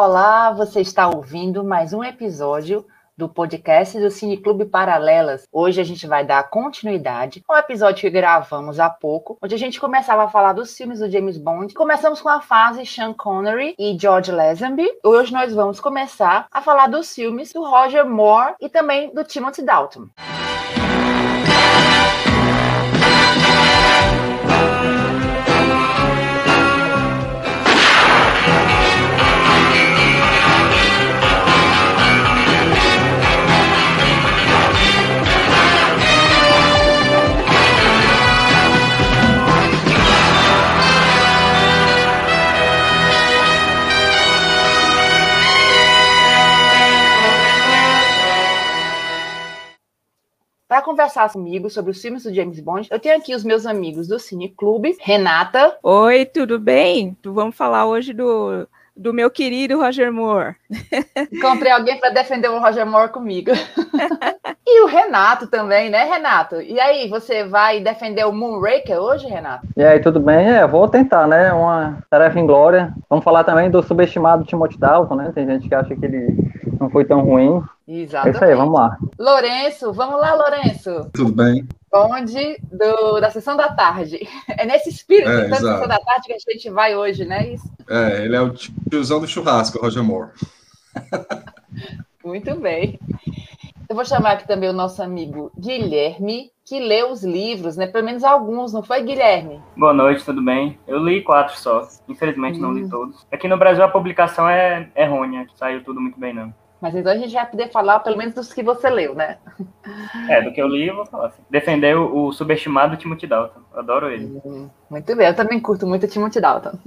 Olá, você está ouvindo mais um episódio do podcast do Cine Clube Paralelas. Hoje a gente vai dar continuidade ao episódio que gravamos há pouco, onde a gente começava a falar dos filmes do James Bond. Começamos com a fase Sean Connery e George Lazenby. Hoje nós vamos começar a falar dos filmes do Roger Moore e também do Timothy Dalton. Para conversar comigo sobre os filmes do James Bond, eu tenho aqui os meus amigos do Cine Clube, Renata. Oi, tudo bem? Vamos falar hoje do, do meu querido Roger Moore. Encontrei alguém para defender o Roger Moore comigo. e o Renato também, né, Renato? E aí, você vai defender o Moonraker hoje, Renato? E aí, tudo bem? É, vou tentar, né? Uma tarefa em glória. Vamos falar também do subestimado Timothy Dalton, né? Tem gente que acha que ele não foi tão ruim. Exatamente. É isso aí, vamos lá. Lourenço, vamos lá, Lourenço. Tudo bem? Bonde do, da sessão da tarde. É nesse espírito É, da exato. sessão da tarde que a gente vai hoje, né? Isso. É, ele é o tiozão do churrasco, Roger Moore. Muito bem. Eu vou chamar aqui também o nosso amigo Guilherme, que lê os livros, né? Pelo menos alguns, não foi, Guilherme? Boa noite, tudo bem? Eu li quatro só. Infelizmente não li todos. Aqui no Brasil a publicação é errônea, saiu tudo muito bem, não. Mas então a gente vai poder falar pelo menos dos que você leu, né? É, do que eu li, eu vou falar assim. Defender o, o subestimado Timothy Dalton. Adoro ele. Hum, Muito bem, eu também curto muito o Timothy Dalton.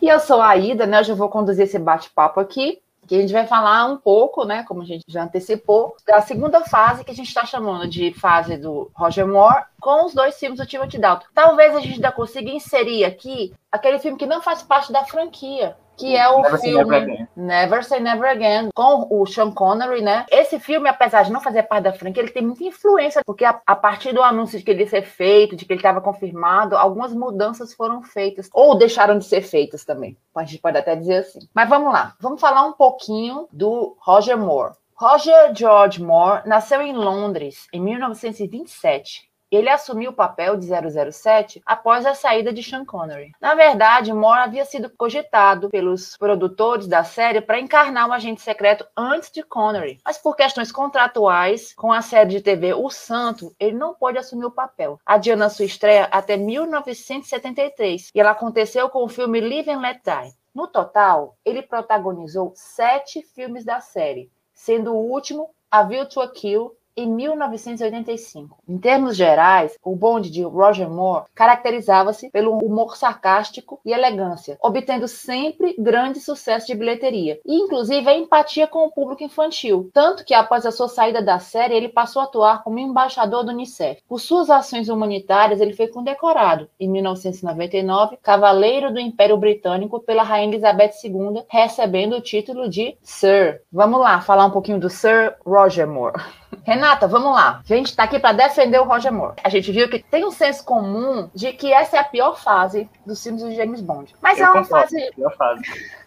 E eu sou a Aida, né? Hoje eu vou conduzir esse bate-papo aqui, que a gente vai falar um pouco, né? Como a gente já antecipou, da segunda fase que a gente está chamando de fase do Roger Moore com os dois filmes do Timothy Dalton. Talvez a gente ainda consiga inserir aqui aquele filme que não faz parte da franquia, que é o Never Say filme Never Again. Never Say Never Again, com o Sean Connery, né? Esse filme, apesar de não fazer parte da franquia, ele tem muita influência, porque a, a partir do anúncio de que ele ia ser feito, de que ele estava confirmado, algumas mudanças foram feitas, ou deixaram de ser feitas também. A gente pode até dizer assim. Mas vamos lá, vamos falar um pouquinho do Roger Moore. Roger George Moore nasceu em Londres em 1927. Ele assumiu o papel de 007 após a saída de Sean Connery. Na verdade, Moore havia sido cogitado pelos produtores da série para encarnar um agente secreto antes de Connery, mas por questões contratuais com a série de TV O Santo, ele não pôde assumir o papel, adiando a sua estreia até 1973, e ela aconteceu com o filme Live and Let Die. No total, ele protagonizou sete filmes da série, sendo o último A View to a Kill em 1985. Em termos gerais, o bonde de Roger Moore caracterizava-se pelo humor sarcástico e elegância, obtendo sempre grande sucesso de bilheteria, e inclusive a empatia com o público infantil, tanto que após a sua saída da série, ele passou a atuar como embaixador do Unicef. Por suas ações humanitárias, ele foi condecorado, em 1999, Cavaleiro do Império Britânico pela Rainha Elizabeth II, recebendo o título de Sir. Vamos lá, falar um pouquinho do Sir Roger Moore. Renata, vamos lá. A gente está aqui para defender o Roger Moore. A gente viu que tem um senso comum de que essa é a pior fase dos filmes do James Bond. Mas eu é uma fase pior fase.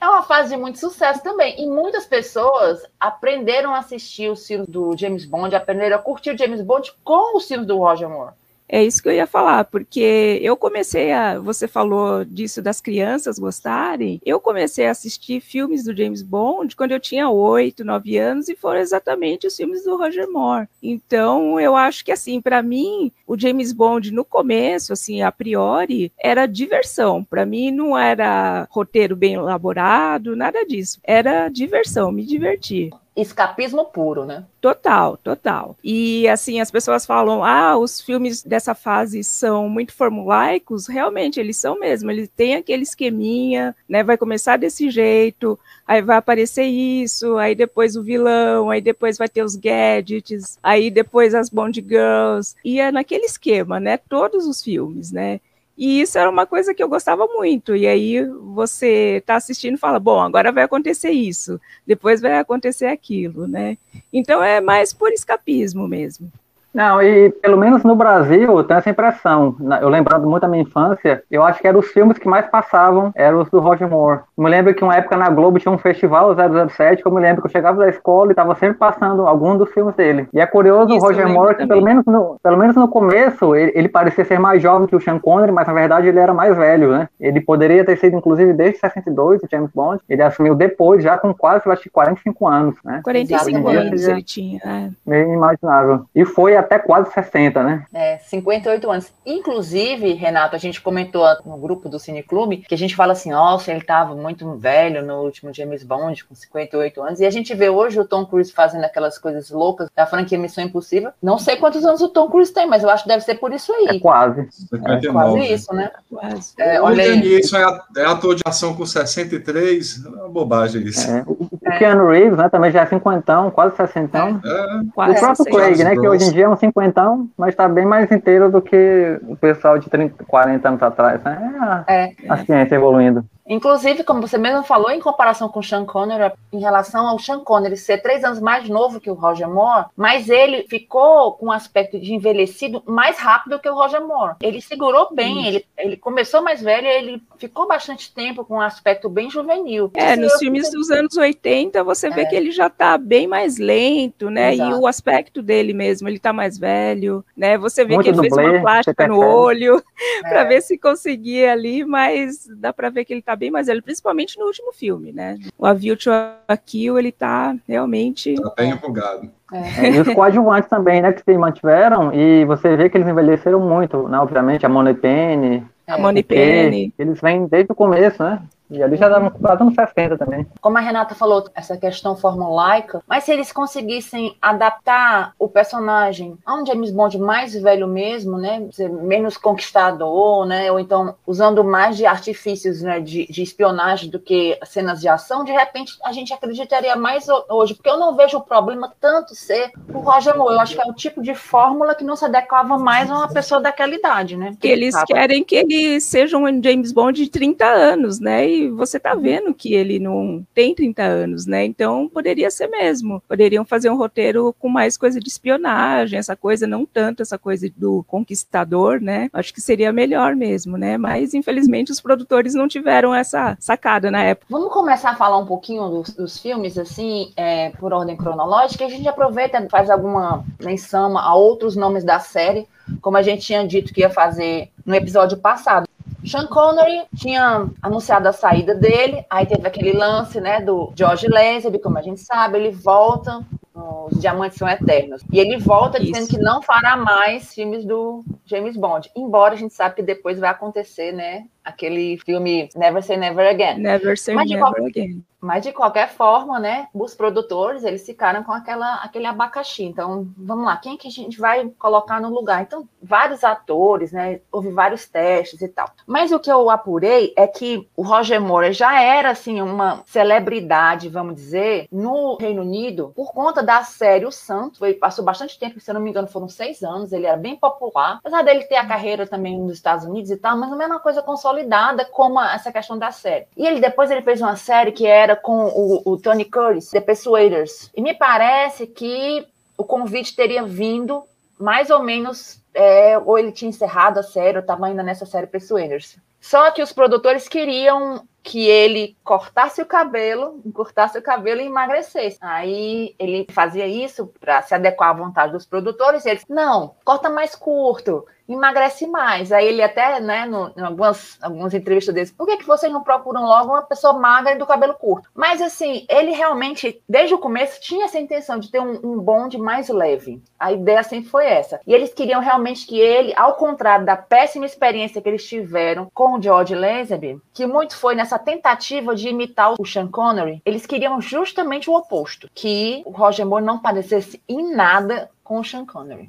é uma fase de muito sucesso também. E muitas pessoas aprenderam a assistir os filmes do James Bond, aprenderam a curtir o James Bond com os filmes do Roger Moore. É isso que eu ia falar, porque eu comecei a. Você falou disso das crianças gostarem. Eu comecei a assistir filmes do James Bond quando eu tinha oito, nove anos, e foram exatamente os filmes do Roger Moore. Então, eu acho que, assim, para mim, o James Bond no começo, assim, a priori, era diversão. Para mim, não era roteiro bem elaborado, nada disso. Era diversão, me divertir. Escapismo puro, né? Total, total. E assim, as pessoas falam: ah, os filmes dessa fase são muito formulaicos. Realmente, eles são mesmo. Eles têm aquele esqueminha, né? Vai começar desse jeito, aí vai aparecer isso, aí depois o vilão, aí depois vai ter os gadgets, aí depois as Bond Girls. E é naquele esquema, né? Todos os filmes, né? E isso era uma coisa que eu gostava muito. E aí você está assistindo e fala: bom, agora vai acontecer isso, depois vai acontecer aquilo, né? Então é mais por escapismo mesmo. Não, e pelo menos no Brasil, eu tenho essa impressão. Eu lembrando muito da minha infância, eu acho que eram os filmes que mais passavam, eram os do Roger Moore. Eu me lembro que uma época na Globo tinha um festival, o 007, que eu me lembro que eu chegava da escola e tava sempre passando algum dos filmes dele. E é curioso o Isso, eu Roger Moore, que pelo menos, no, pelo menos no começo, ele, ele parecia ser mais jovem que o Sean Connery, mas na verdade ele era mais velho, né? Ele poderia ter sido, inclusive, desde 62, o James Bond. Ele assumiu depois, já com quase, eu acho que 45 anos, né? 45 Exato. anos ele tinha. é. Meio imaginável. E foi até quase 60, né? É, 58 anos. Inclusive, Renato, a gente comentou no grupo do Cine Clube que a gente fala assim, nossa, ele estava muito velho no último James Bond, com 58 anos. E a gente vê hoje o Tom Cruise fazendo aquelas coisas loucas da franquia Missão Impossível. Não sei quantos anos o Tom Cruise tem, mas eu acho que deve ser por isso É aí. quase. 59. Quase isso, né? Quase. É, Olha isso, é, a- é ator de ação com 63, é uma bobagem isso. É, o o Keanu Reeves, né, também já é cinquentão, quase sessentão. É, O Quase próprio 60. Craig, né, que hoje em dia é um cinquentão, mas tá bem mais inteiro do que o pessoal de 30, 40 anos atrás. né? É É. a, a ciência evoluindo. Inclusive, como você mesmo falou, em comparação com o Sean Connery, em relação ao Sean Connery ser três anos mais novo que o Roger Moore, mas ele ficou com um aspecto de envelhecido mais rápido que o Roger Moore. Ele segurou bem, ele, ele começou mais velho, ele ficou bastante tempo com um aspecto bem juvenil. É, nos filmes dos anos 80, você vê É. que ele já tá bem mais lento, né? E Exato. o aspecto dele mesmo, ele tá mais velho, né? Você vê Muito que ele fez uma plástica você no olho para É. ver se conseguia ali, mas dá para ver que ele tá bem mais velho, principalmente no último filme, né? O A View to a Kill, ele tá realmente tá bem empolgado. É, e os coadjuvantes também, né, que se mantiveram, e você vê que eles envelheceram muito, né, obviamente, a Money Penny, a É. Money Penny. eles vêm desde o começo, né? E ali já davam quase uns 60 também. Como a Renata falou, essa questão formulaica, mas se eles conseguissem adaptar o personagem a um James Bond mais velho mesmo, né, ser menos conquistador, né, ou então usando mais de artifícios, né, de, de espionagem do que cenas de ação, de repente a gente acreditaria mais ho- hoje, porque eu não vejo o problema tanto ser o Roger Moore, eu acho que é o tipo de fórmula que não se adequava mais a uma pessoa daquela idade, né. que eles querem que ele seja um James Bond de 30 anos, né? E você tá vendo que ele não tem 30 anos, né? Então poderia ser mesmo. Poderiam fazer um roteiro com mais coisa de espionagem, essa coisa, não tanto essa coisa do conquistador, né? Acho que seria melhor mesmo, né? Mas infelizmente os produtores não tiveram essa sacada na época. Vamos começar a falar um pouquinho dos, dos filmes, assim, é, por ordem cronológica, a gente aproveita faz alguma menção a outros nomes da série, como a gente tinha dito que ia fazer no episódio passado. Sean Connery tinha anunciado a saída dele, aí teve aquele lance, né, do George Lazenby, como a gente sabe, ele volta, os Diamantes São Eternos, e ele volta Isso. dizendo que não fará mais filmes do James Bond, embora a gente sabe que depois vai acontecer, né, aquele filme Never Say Never Again. Never Say Mas Never qual- Again. Mas de qualquer forma, né, os produtores, eles ficaram com aquela, aquele abacaxi. Então, vamos lá, quem que a gente vai colocar no lugar? Então, vários atores, né, houve vários testes e tal. Mas o que eu apurei é que o Roger Moore já era, assim, uma celebridade, vamos dizer, no Reino Unido, por conta da série O Santo. Ele passou bastante tempo, se eu não me engano, foram seis anos, ele era bem popular. Apesar dele ter a carreira também nos Estados Unidos e tal, mas não é uma coisa consolidada como essa questão da série. E ele depois ele fez uma série que era com o, o Tony Curtis, The Persuaders. E me parece que o convite teria vindo mais ou menos, é, ou ele tinha encerrado a série, ou estava ainda nessa série Persuaders. Só que os produtores queriam que ele cortasse o cabelo, cortasse o cabelo e emagrecesse. Aí ele fazia isso para se adequar à vontade dos produtores. E eles, não, corta mais curto, emagrece mais. Aí ele até, né, no, em algumas, algumas entrevistas deles, por que, que vocês não procuram logo uma pessoa magra e do cabelo curto? Mas assim, ele realmente, desde o começo, tinha essa intenção de ter um, um bonde mais leve. A ideia sempre foi essa. E eles queriam realmente que ele, ao contrário da péssima experiência que eles tiveram com o George Lazenby, que muito foi nessa tentativa de imitar o Sean Connery, eles queriam justamente o oposto, que o Roger Moore não parecesse em nada com o Sean Connery.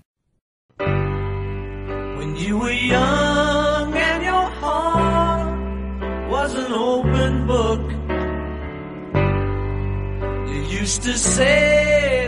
When you were young and your heart was an open book, you used to say,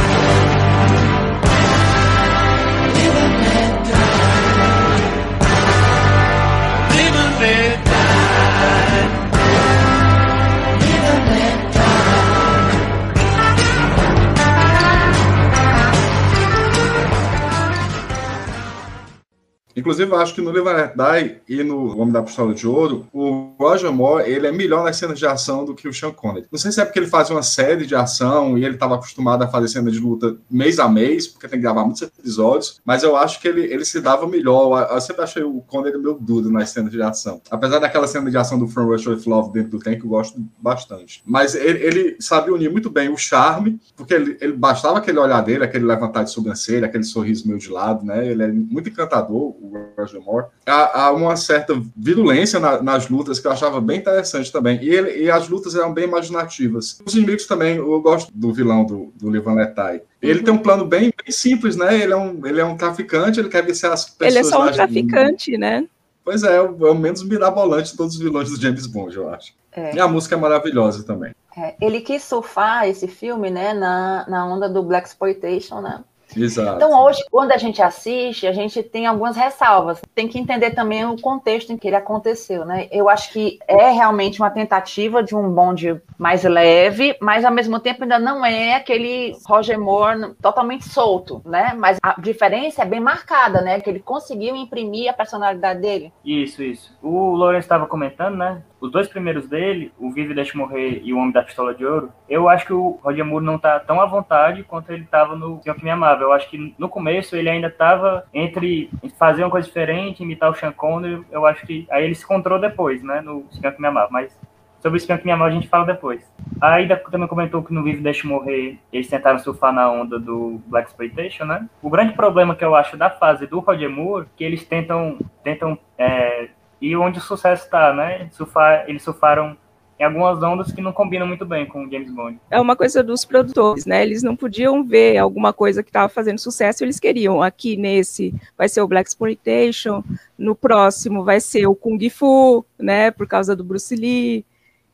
Inclusive, acho que no Live and Let Die e no Homem da Pistola de Ouro, o Roger Moore, ele é melhor nas cenas de ação do que o Sean Connery. Não sei se é porque ele fazia uma série de ação e ele estava acostumado a fazer cena de luta mês a mês, porque tem que gravar muitos episódios, mas eu acho que ele, ele se dava melhor. Eu sempre achei o Connery meio duro nas cenas de ação. Apesar daquela cena de ação do From Rush with Love dentro do tank, eu gosto bastante. Mas ele, ele sabia unir muito bem o charme, porque ele, ele bastava aquele olhar dele, aquele levantar de sobrancelha, aquele sorriso meio de lado, né? Ele é muito encantador, o Roger Moore. Há, há uma certa virulência na- nas lutas que eu achava bem interessante também. E, ele, e as lutas eram bem imaginativas. Os inimigos também, eu gosto do vilão do, do Levan Letai. Ele tem um plano bem, bem simples, né? Ele é, um, ele é um traficante, ele quer vencer as pessoas. Ele é só um traficante, né? Pois é, é o, é o menos mirabolante de todos os vilões do James Bond, eu acho. É. E a música é maravilhosa também. É, ele quis surfar esse filme, né, na, na onda do Black Exploitation, né? Exato. Então hoje, quando a gente assiste, a gente tem algumas ressalvas. Tem que entender também o contexto em que ele aconteceu, né? Eu acho que é realmente uma tentativa de um bonde mais leve, mas ao mesmo tempo ainda não é aquele Roger Moore totalmente solto, né? Mas a diferença é bem marcada, né? Que ele conseguiu imprimir a personalidade dele. Isso, isso. O Lourenço estava comentando, né? Os dois primeiros dele, o Vive e Deixe Morrer e o Homem da Pistola de Ouro, eu acho que o Roger Moore não tá tão à vontade quanto ele estava no Senhor que Me Amava. Eu acho que no começo ele ainda estava entre fazer uma coisa diferente, imitar o Sean Connery, eu acho que aí ele se encontrou depois, né? No que Me Amava, mas sobre o que Me Amava a gente fala depois. Aí também comentou que no Vive Deixe Morrer eles tentaram surfar na onda do Black Exploitation, né? O grande problema que eu acho da fase do Roger Moore, que eles tentam, tentam é, ir onde o sucesso está, né? Surfar, eles surfaram em algumas ondas que não combinam muito bem com o James Bond. É uma coisa dos produtores, né? Eles não podiam ver alguma coisa que estava fazendo sucesso, eles queriam. Aqui nesse vai ser o Black Exploitation, no próximo vai ser o Kung Fu, né? Por causa do Bruce Lee.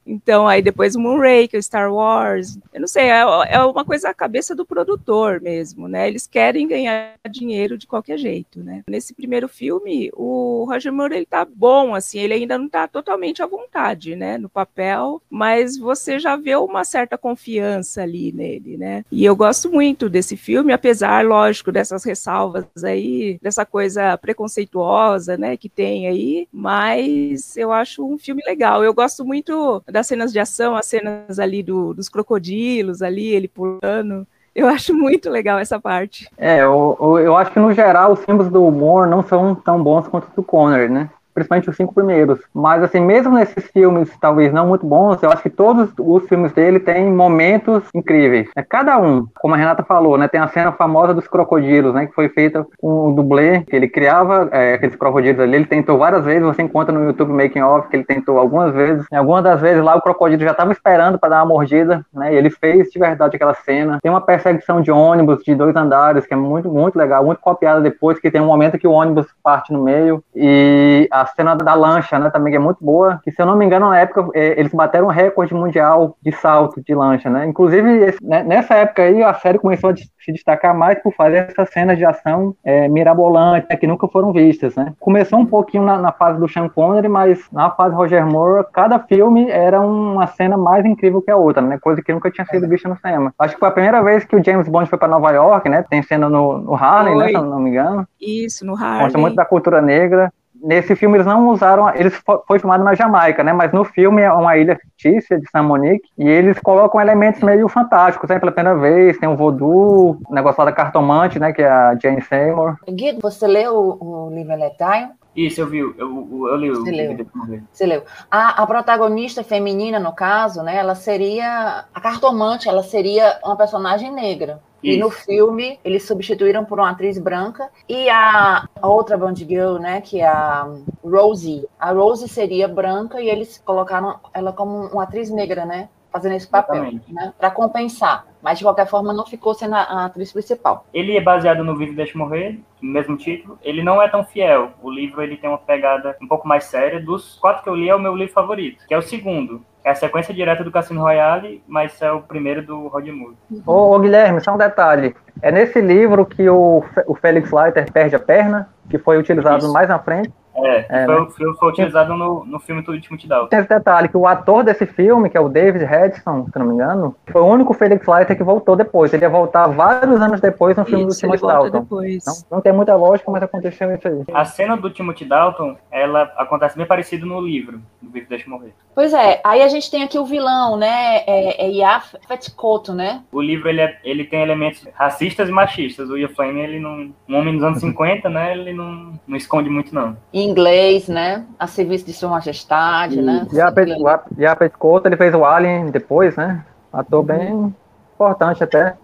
Então, aí depois o Moonraker, Star Wars. Eu não sei, é, é uma coisa a cabeça do produtor mesmo, né? Eles querem ganhar dinheiro de qualquer jeito, né? Nesse primeiro filme, o Roger Moore, ele tá bom, assim, ele ainda não tá totalmente à vontade, né? No papel, mas você já vê uma certa confiança ali nele, né? E eu gosto muito desse filme, apesar, lógico, dessas ressalvas aí, dessa coisa preconceituosa, né, que tem aí, mas eu acho um filme legal. Eu gosto muito das cenas de ação, as cenas ali do, dos crocodilos ali, ele pulando. Eu acho muito legal essa parte. É, eu, eu, acho que no geral os filmes do humor não são tão bons quanto os do Connery, né? Principalmente os cinco primeiros. Mas, assim, mesmo nesses filmes, talvez não muito bons, eu acho que todos os filmes dele têm momentos incríveis. É, Cada um, como a Renata falou, né? Tem a cena famosa dos crocodilos, né? Que foi feita com o dublê, que ele criava é, aqueles crocodilos ali. Ele tentou várias vezes, você encontra no YouTube Making Off, que ele tentou algumas vezes. Em algumas das vezes lá, o crocodilo já estava esperando para dar uma mordida, né? E ele fez de verdade aquela cena. Tem uma perseguição de ônibus de dois andares, que é muito, muito legal, muito copiada depois, que tem um momento que o ônibus parte no meio. E a cena da lancha, né, também que é muito boa, que se eu não me engano, na época, é, eles bateram um recorde mundial de salto de lancha, né? Inclusive, esse- né, nessa época aí, a série começou a se destacar mais por fazer essas cenas de ação é, mirabolantes, né, que nunca foram vistas, né? Começou um pouquinho na, na fase do Sean Connery, mas na fase Roger Moore, cada filme era uma cena mais incrível que a outra, né? Coisa que nunca tinha sido vista no cinema. Acho que foi a primeira vez que o James Bond foi para Nova York, né? Tem cena no, no Harlem, né? Se eu não me engano. Isso, no Mostra Harley. muito da cultura negra. Nesse filme eles não usaram, eles fo- foi filmado na Jamaica, né? Mas no filme é uma ilha fictícia de San Monique e eles colocam elementos meio fantásticos, né? Pela primeira vez tem o voodoo, o negócio lá da cartomante, né? Que é a Jane Seymour. Guido, você leu o, o Live and Let Die? Isso, eu vi, eu, eu, eu li o Você leu. Você leu. A, a protagonista feminina, no caso, né, ela seria a cartomante, ela seria uma personagem negra. E Isso. no filme eles substituíram por uma atriz branca e a, a outra Bond Girl, né, que é a Rosie. A Rosie seria branca e eles colocaram ela como uma atriz negra, né, fazendo esse papel, né, para compensar. Mas de qualquer forma não ficou sendo a, a atriz principal. Ele é baseado no Vive e Deixe Morrer, mesmo título. Ele não é tão fiel. O livro ele tem uma pegada um pouco mais séria. Dos quatro que eu li, é o meu livro favorito, que é o segundo. É a sequência direta do Cassino Royale, mas é o primeiro do Roger Moore. Ô, ô, Guilherme, só um detalhe. É nesse livro que o, o Felix Leiter perde a perna, que foi utilizado Isso. mais na frente. É, É, foi, né? foi, foi utilizado no, no filme do Timothy Dalton. Tem esse detalhe, que o ator desse filme, que é o David Hedson, se não me engano, foi o único Felix Leiter que voltou depois. Ele ia voltar vários anos depois no filme Isso, do Timothy volta Dalton. depois. Não, não tem muita lógica, mas aconteceu isso aí. A cena do Timothy Dalton, ela acontece bem parecido no livro, do Vivo Deixa Morrer. Pois é, aí a gente tem aqui o vilão, né? É, é Yaphet Kotto, né? O livro, ele, é- ele tem elementos racistas e machistas. O Ian Fleming, ele não... Um homem dos anos 50, né? Ele não, não esconde muito, não. Em inglês, né? A serviço de Sua Majestade, né? E a Pet- o Ap- a Pet Couto, ele fez o Alien depois, né? Ator bem importante até.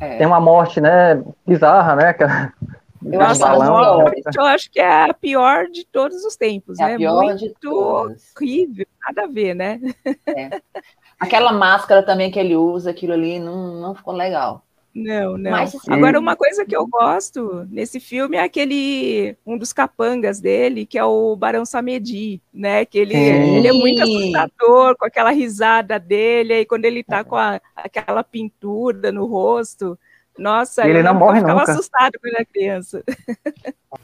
É. Tem uma morte, né? Bizarra, né? Eu acho Nossa, que a ela balão, não morte, eu acho que é a pior de todos os tempos, É né? pior Muito horrível, nada a ver, né? Aquela máscara também que ele usa, aquilo ali não, não ficou legal. Não, não. Mas- Agora, uma coisa que eu gosto nesse filme é aquele, um dos capangas dele, que é o Barão Samedi, né? Que ele, Sim. ele é muito assustador, com aquela risada dele, aí quando ele tá com a- aquela pintura no rosto, nossa, ele não morre ficava nunca. assustado quando era criança.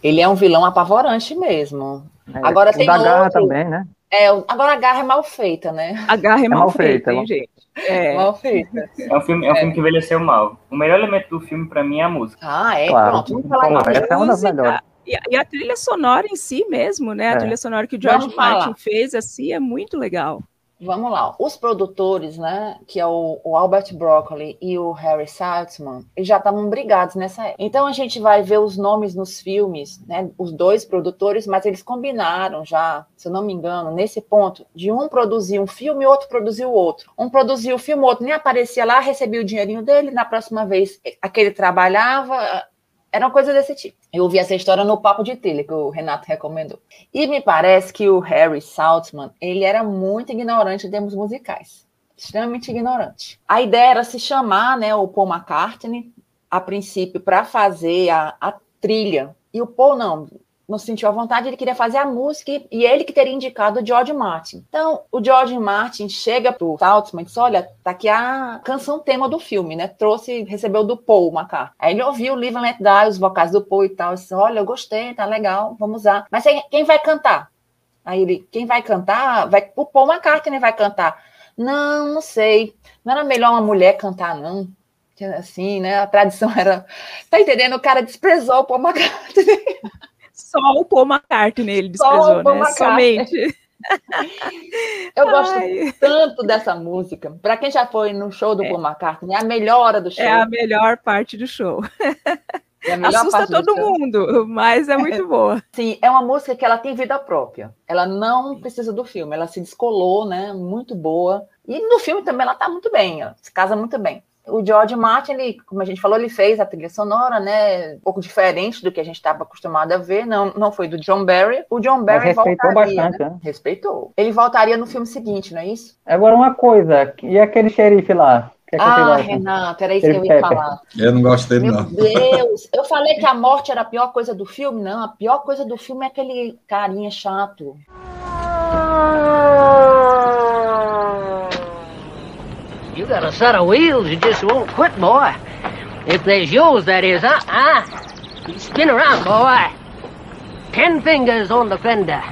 Ele é um vilão apavorante mesmo. É, Agora o tem da garra outro. também, né? É, agora a garra é mal feita, né? A garra é, mal, mal feita, feita, hein, mal- gente? É. Mal feita. É um filme, é um filme que envelheceu mal. O melhor elemento do filme, pra mim, é a música. Ah, é? Claro. Pronto, vamos falar essa é uma das melhores. E, a- e a trilha sonora em si mesmo, né? A É. trilha sonora que o George. Martin fez, assim, é muito legal. Vamos lá. Os produtores, né, que é o, o Albert Broccoli e o Harry Saltzman, eles já estavam brigados nessa época. Então a gente vai ver os nomes nos filmes, né, os dois produtores, mas eles combinaram já, se eu não me engano, nesse ponto, de um produzir um filme e outro produzir o outro. Um produzia o filme, o outro nem aparecia lá, recebia o dinheirinho dele, na próxima vez aquele trabalhava, era uma coisa desse tipo. Eu ouvi essa história no Papo de Telha, que o Renato recomendou. E me parece que o Harry Saltzman, ele era muito ignorante em termos musicais. Extremamente ignorante. A ideia era se chamar, né, o Paul McCartney, a princípio, para fazer a, a trilha. E o Paul não, não sentiu a vontade, ele queria fazer a música e- ele que teria indicado o George Martin. Então, o George Martin chega pro Saltzman e diz, olha, tá aqui a canção tema do filme, né? Trouxe, recebeu do Paul McCartney. Aí ele ouviu o Live and Let Die, os vocais do Paul e tal, e disse, olha, eu gostei, tá legal, vamos usar. Mas quem vai cantar? Aí ele, quem vai cantar? Vai, o Paul McCartney vai cantar. Não, não sei. Não era melhor uma mulher cantar, não. Assim, né? A tradição era. Tá entendendo? O cara desprezou o Paul McCartney. Só o Paul McCartney ele Só o desprezou, Paul né? Somente. Eu gosto Ai, tanto dessa música. Para quem já foi no show do É. Paul McCartney, é a melhor hora do show. é a melhor parte do show. é Assusta todo mundo, mas é muito boa. Sim, é uma música que ela tem vida própria. Ela não precisa do filme, ela se descolou, né? Muito boa. E no filme também ela tá muito bem, ela se casa muito bem. O George Martin, ele, como a gente falou, ele fez a trilha sonora, né? Um pouco diferente do que a gente estava acostumado a ver. Não, não foi do John Barry. O John Mas Barry respeitou voltaria. bastante, né? né? Respeitou. Ele voltaria no filme seguinte, não é isso? Agora uma coisa, e aquele xerife lá? Que é que Ah? Renato, era isso que eu ia falar. Eu não gosto dele, Meu não. Deus, eu falei que a morte era a pior coisa do filme. Não, a pior coisa do filme é aquele carinha chato. You got a set of wheels you just won't quit, boy. If there's yours, that is, huh? Huh? You spin around, boy. Ten fingers on the fender.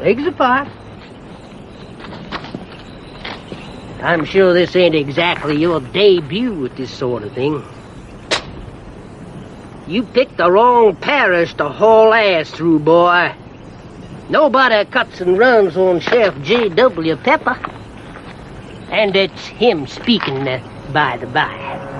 Legs apart. I'm sure this ain't exactly your debut with this sort of thing. You picked the wrong parish to haul ass through, boy. Nobody cuts and runs on Sheriff J.W. Pepper. And it's him speaking, uh, by the by.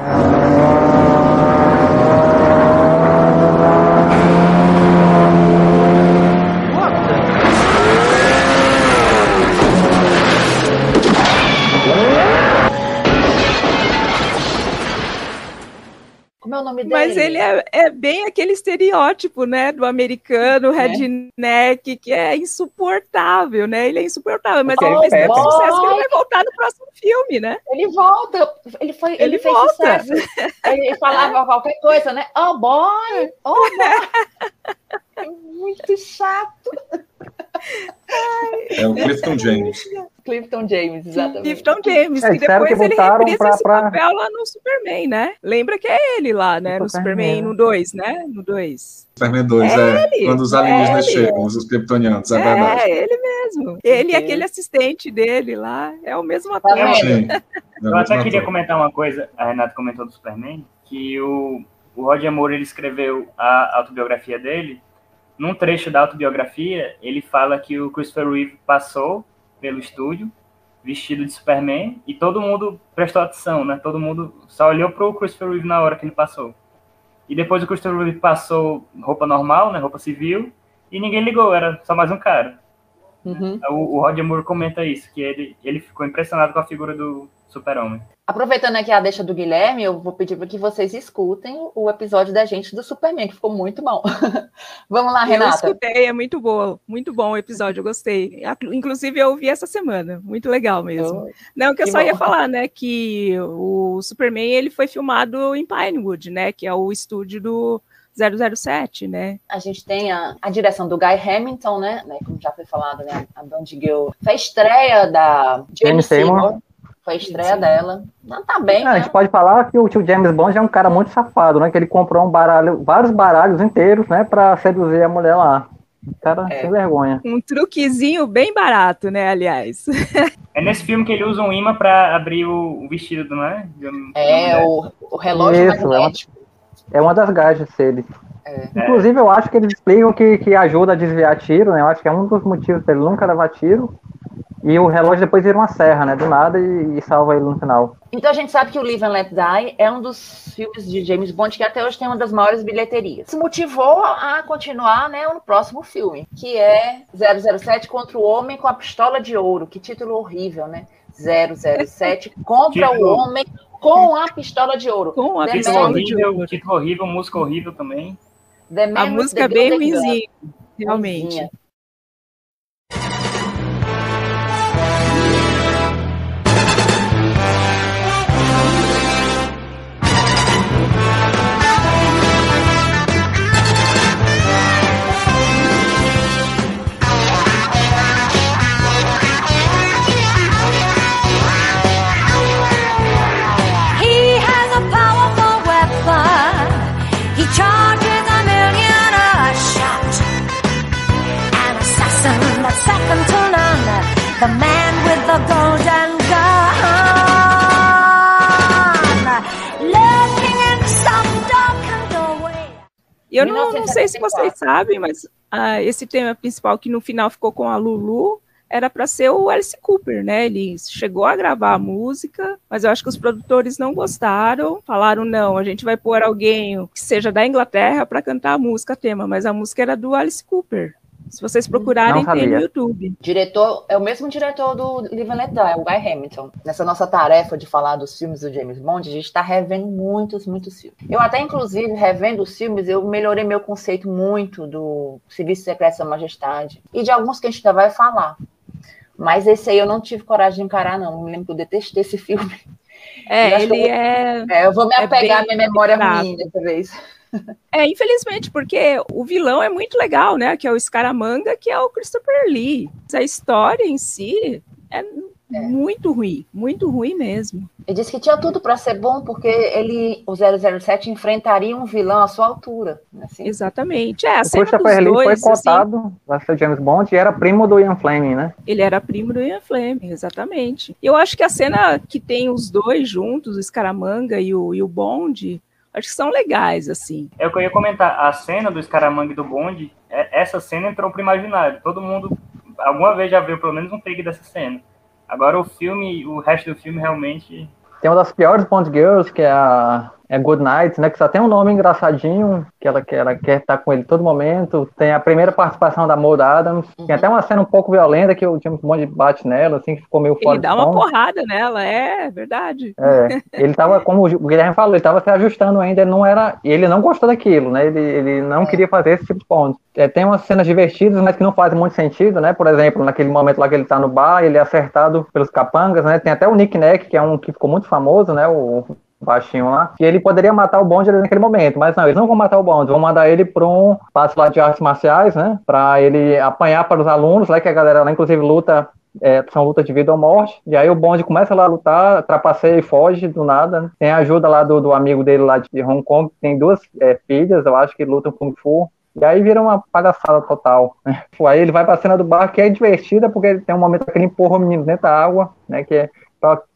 Dele? Mas ele é, é bem aquele estereótipo, né, do americano redneck, que é insuportável, né? Ele é insuportável, mas Porque ele fez tanto pega. sucesso que ele vai voltar no próximo filme, né? Ele volta, ele foi, ele, Ele fez volta. sucesso. Ele falava qualquer coisa, né? Oh boy, oh boy. É muito chato. É o Clifton James. Clifton James, exatamente. Clifton James, É, que depois que ele reprisa pra- esse pra- papel lá no Superman, né? Lembra que é ele lá, né? No Superman, Superman. no 2, né? No 2. Superman 2, É é. ele, Quando os é alienígenas ele. chegam, os kryptonianos, é, verdade. É, ele mesmo. Ele e Deus. aquele assistente dele lá, é o mesmo Tá ator. vendo? Sim. Eu É até queria ator. comentar uma coisa, a Renata comentou do Superman, que o, o Roger Moore ele escreveu a autobiografia dele. Num trecho da autobiografia, ele fala que o Christopher Reeve passou pelo estúdio vestido de Superman e todo mundo prestou atenção, né? Todo mundo só olhou pro Christopher Reeve na hora que ele passou. E depois o Christopher Reeve passou roupa normal, né? Roupa civil, e ninguém ligou, era só mais um cara. Uhum. O, o Roger Moore comenta isso, que ele, ele ficou impressionado com a figura do Super-Homem. Aproveitando aqui a deixa do Guilherme, eu vou pedir para que vocês escutem o episódio da gente do Superman, que ficou muito bom. Vamos lá, Eu Renata. escutei, é muito bom, muito bom o episódio, eu gostei. Inclusive, eu ouvi essa semana, muito legal mesmo. Eu- Não, que eu Que só ia bom. falar, né, que o Superman, ele foi filmado em Pinewood, né, que é o estúdio do 007, né? A gente tem a, a direção do Guy Hamilton, né? né, Como já foi falado, né? A Bond Girl. Foi a estreia da James Seymour. Foi a estreia dela. Não tá bem, É, a né? gente pode falar que o tio James Bond é um cara muito safado, né? Que ele comprou um baralho, vários baralhos inteiros, né? Pra seduzir a mulher lá. Um Cara É. sem vergonha. Um truquezinho bem barato, né, aliás. É nesse filme que ele usa um imã pra abrir o, vestido, não é? É, o, o relógio Isso, é uma- magnético. É uma das gadgets dele. É. Inclusive, eu acho que eles explicam que, que ajuda a desviar tiro, né? Eu acho que é um dos motivos dele nunca levar tiro. E o relógio depois vira uma serra, né? Do nada e, e salva ele no final. Então a gente sabe que o Live and Let Die é um dos filmes de James Bond que até hoje tem uma das maiores bilheterias. Isso motivou a continuar né, no próximo filme, que é 007 contra o Homem com a Pistola de Ouro. Que título horrível, né? 007 contra o Homem com a Pistola de Ouro. Com a The Título Man- pistola de horrível, ouro. título horrível, música horrível também. The A música é bem ruimzinha, realmente. Ruinzinha. The man with the golden gun. Lurking in some darkened doorway. Eu não, não sei se 1974. vocês sabem, mas ah, esse tema principal que no final ficou com a Lulu era para ser o Alice Cooper, né? Ele chegou a gravar a música, mas eu acho que os produtores não gostaram, falaram não, a gente vai pôr alguém que seja da Inglaterra para cantar a música tema, mas a música era do Alice Cooper. Se vocês procurarem, tem no. YouTube. Diretor é o mesmo diretor do Live and Let Die, o Guy Hamilton. Nessa nossa tarefa de falar dos filmes do James Bond, a gente está revendo muitos, muitos filmes. Eu até, inclusive, revendo os filmes, eu melhorei meu conceito muito do Serviço Secreto Sua Majestade e de alguns que a gente ainda vai falar. Mas esse aí eu não tive coragem de encarar, não. Eu me lembro que eu detestei esse filme. Eu É, ele eu- é, É, eu vou me É apegar à bem minha memória fraco. ruim dessa vez. É, infelizmente, porque o vilão é muito legal, né? Que é o Scaramanga, que é o Christopher Lee. A história em si é muito ruim, muito ruim mesmo. Ele disse que tinha tudo para ser bom, porque ele, o 007 enfrentaria um vilão à sua altura. Assim. Exatamente. É, a O cena Christopher dos Lee foi assim, cotado pra ser James Bond e era primo do Ian Fleming, né? ele era primo do Ian Fleming, exatamente. Eu acho que a cena que tem os dois juntos, o Scaramanga e o, e o Bond, acho que são legais, assim. É o que eu ia comentar. A cena do Scaramanga e do Bond, é- essa cena entrou pro imaginário. Todo mundo, alguma vez já viu pelo menos um take dessa cena. Agora o filme, o resto do filme realmente. Tem uma das piores Bond Girls, que é a é Good Night, né? Que só tem um nome engraçadinho, que ela, que ela quer estar com ele todo momento. Tem a primeira participação da Maud Adams. Tem até uma cena um pouco violenta que o James Bond bate nela, assim, que ficou meio fora Ele dá uma porrada nela, é verdade. É, ele tava, como o Guilherme falou, ele tava se ajustando ainda, ele não era, e ele não gostou daquilo, né? Ele, ele não queria fazer esse tipo de ponto. É, tem umas cenas divertidas, mas que não fazem muito sentido, né? Por exemplo, naquele momento lá que ele tá no bar, ele é acertado pelos capangas, né? Tem até o Nick Neck, que é um que ficou muito famoso, né? O, baixinho lá, que ele poderia matar o Bond naquele momento, mas não, eles não vão matar o Bond, vão mandar ele para um passo lá de artes marciais, né, para ele apanhar para os alunos, lá que a galera lá inclusive luta é, são lutas de vida ou morte. E aí o Bond começa lá a lutar, trapaceia e foge do nada. Né? Tem a ajuda lá do, do amigo dele lá de Hong Kong, tem duas é, filhas, eu acho que lutam Kung Fu. E aí vira uma palhaçada total. Né? Aí ele vai pra cena do bar, que é divertida, porque tem um momento que ele empurra o menino dentro da água, né? Que é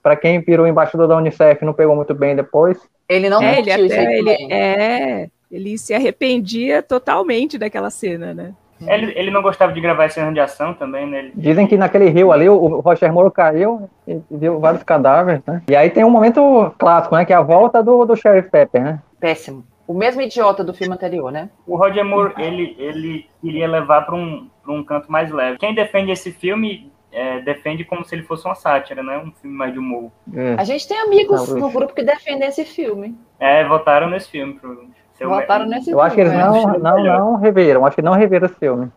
para quem virou embaixador da Unicef não pegou muito bem depois. Ele não É, ele, curtiu isso aí até, ele, é, ele se arrependia totalmente daquela cena, né? Ele, ele não gostava de gravar cenas de ação também, né? Ele- Dizem que naquele rio ali, o, Roger Moore caiu e viu vários cadáveres, né? E aí tem um momento clássico, né? Que é a volta do, do Sheriff Pepper, né? Péssimo. O mesmo idiota do filme anterior, né? O Roger Moore, ele, ele queria levar para um, pra um canto mais leve. Quem defende esse filme é, defende como se ele fosse uma sátira, né? Um filme mais de humor. É. A gente tem amigos Não, no grupo que defendem esse filme. É, votaram nesse filme. Pro, ser o Votaram me- nesse Eu acho que eles filme. não, né? não, não reviram, acho que não reviram esse filme.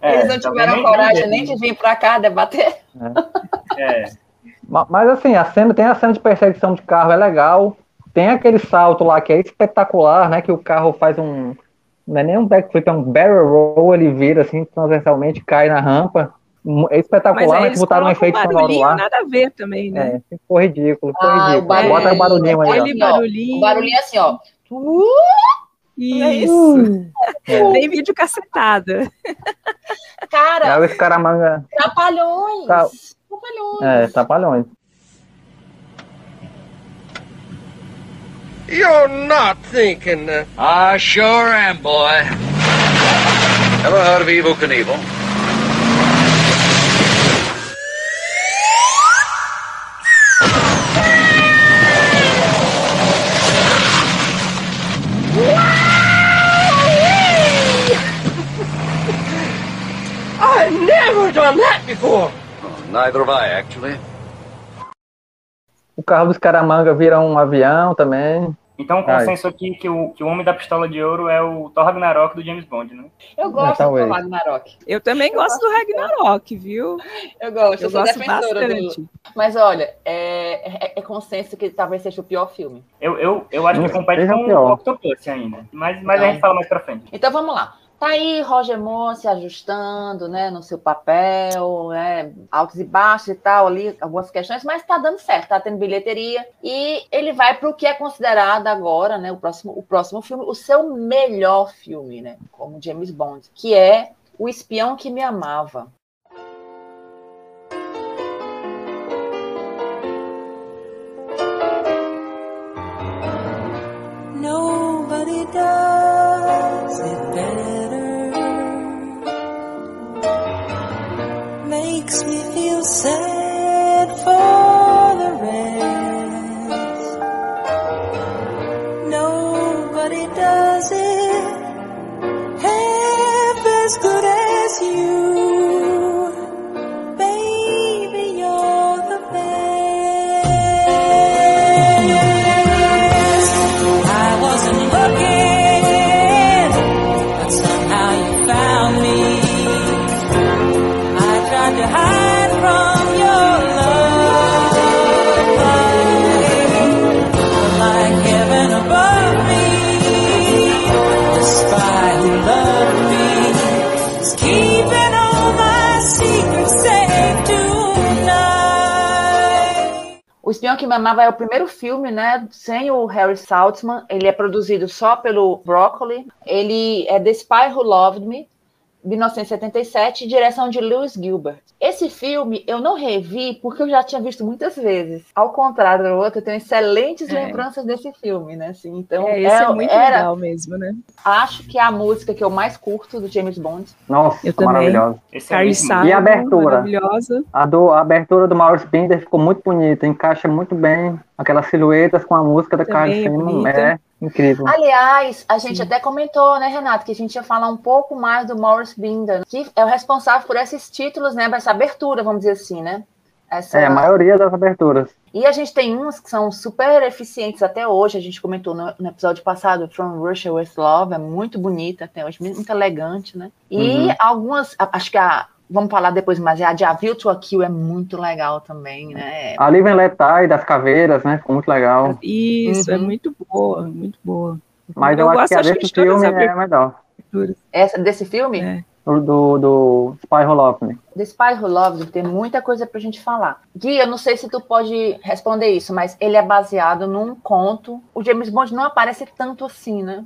É, Eles não tiveram coragem nem de vir pra cá debater. É, Ma- Mas assim, a cena tem a cena de perseguição de carro, é legal. Tem aquele salto lá que é espetacular, né? Que o carro faz um. Não é nem um backflip, é um barrel roll, ele vira assim, transversalmente, cai na rampa. É Mas espetacular, aí mas eles botaram um efeito sonoro lá. nada a ver também, né? É, ficou ridículo, ficou Ah, o ridículo. barulhinho. Bota o barulhinho aí, ó. Aquele ó, barulhinho. O barulhinho é assim, ó. Isso. É. Tem vídeo cacetada. Cara, Aí os caramanga. trapalhões. Tá. Trapalhões. É, trapalhões. You're not thinking. Uh... I sure am, boy. Ever heard of Evil Knievel? I've never done that before. Neither have I, actually. O carro dos caramanga vira um avião também. então o Ai. consenso aqui que o, que o Homem da Pistola de Ouro é o Thor Ragnarok do James Bond, né? Eu gosto talvez. do Ragnarok. Eu também gosto do Ragnarok, viu? Eu gosto, eu, Eu sou gosto defensora bastante. do. Mas olha, é, é, é consenso que talvez seja o pior filme. Eu, eu, eu acho que compete com o Octopus ainda. Mas, mas a Então. gente fala mais pra frente. Então vamos lá. Tá aí Roger Moore se ajustando, né, no seu papel, né, altos e baixos e tal, ali, algumas questões, mas tá dando certo, tá tendo bilheteria. E ele vai para o que é considerado agora, né, o próximo, o próximo filme, o seu melhor filme, né, como James Bond, que é O Espião que Me Amava. Espião que Me Amava é o primeiro filme, né, sem o Harry Saltzman. Ele é produzido só pelo Broccoli. Ele é The Spy Who Loved Me, 1977, direção de Lewis Gilbert. Esse filme eu não revi porque eu já tinha visto muitas vezes. Ao contrário do outro, eu tenho excelentes É. lembranças desse filme, né? Assim, então, É, esse é, é- muito era, legal mesmo, né? acho que é a música que eu mais curto do James Bond. Nossa, Eu também. maravilhosa. Esse é E a abertura? maravilhosa. A, do, a abertura do Maurice Binder ficou muito bonita, encaixa muito bem aquelas silhuetas com a música da Carly é Simon. bonita. É incrível. Aliás, a gente até comentou, né, Renato, que a gente ia falar um pouco mais do Maurice Binder, que é o responsável por esses títulos, né, essa abertura, vamos dizer assim, né? Essa... É, a maioria das aberturas. E a gente tem uns que são super eficientes até hoje, a gente comentou no, no episódio passado, From Russia with Love, é muito bonita até hoje, muito elegante, né? E Uhum. algumas, acho que a, vamos falar depois, mas a de A View to a Kill é muito legal também, né? A Live and Let Die, das caveiras, né? Ficou muito legal. Isso, é Uhum. muito boa, muito boa. Mas eu, Eu acho que a desse filme é melhor. Essa desse filme? É. Do, do, do Spy Who Loved Me. The Spy Who Loved You, tem muita coisa pra gente falar. Gui, eu não sei se tu pode responder isso, mas ele é baseado num conto. O James Bond não aparece tanto assim, né?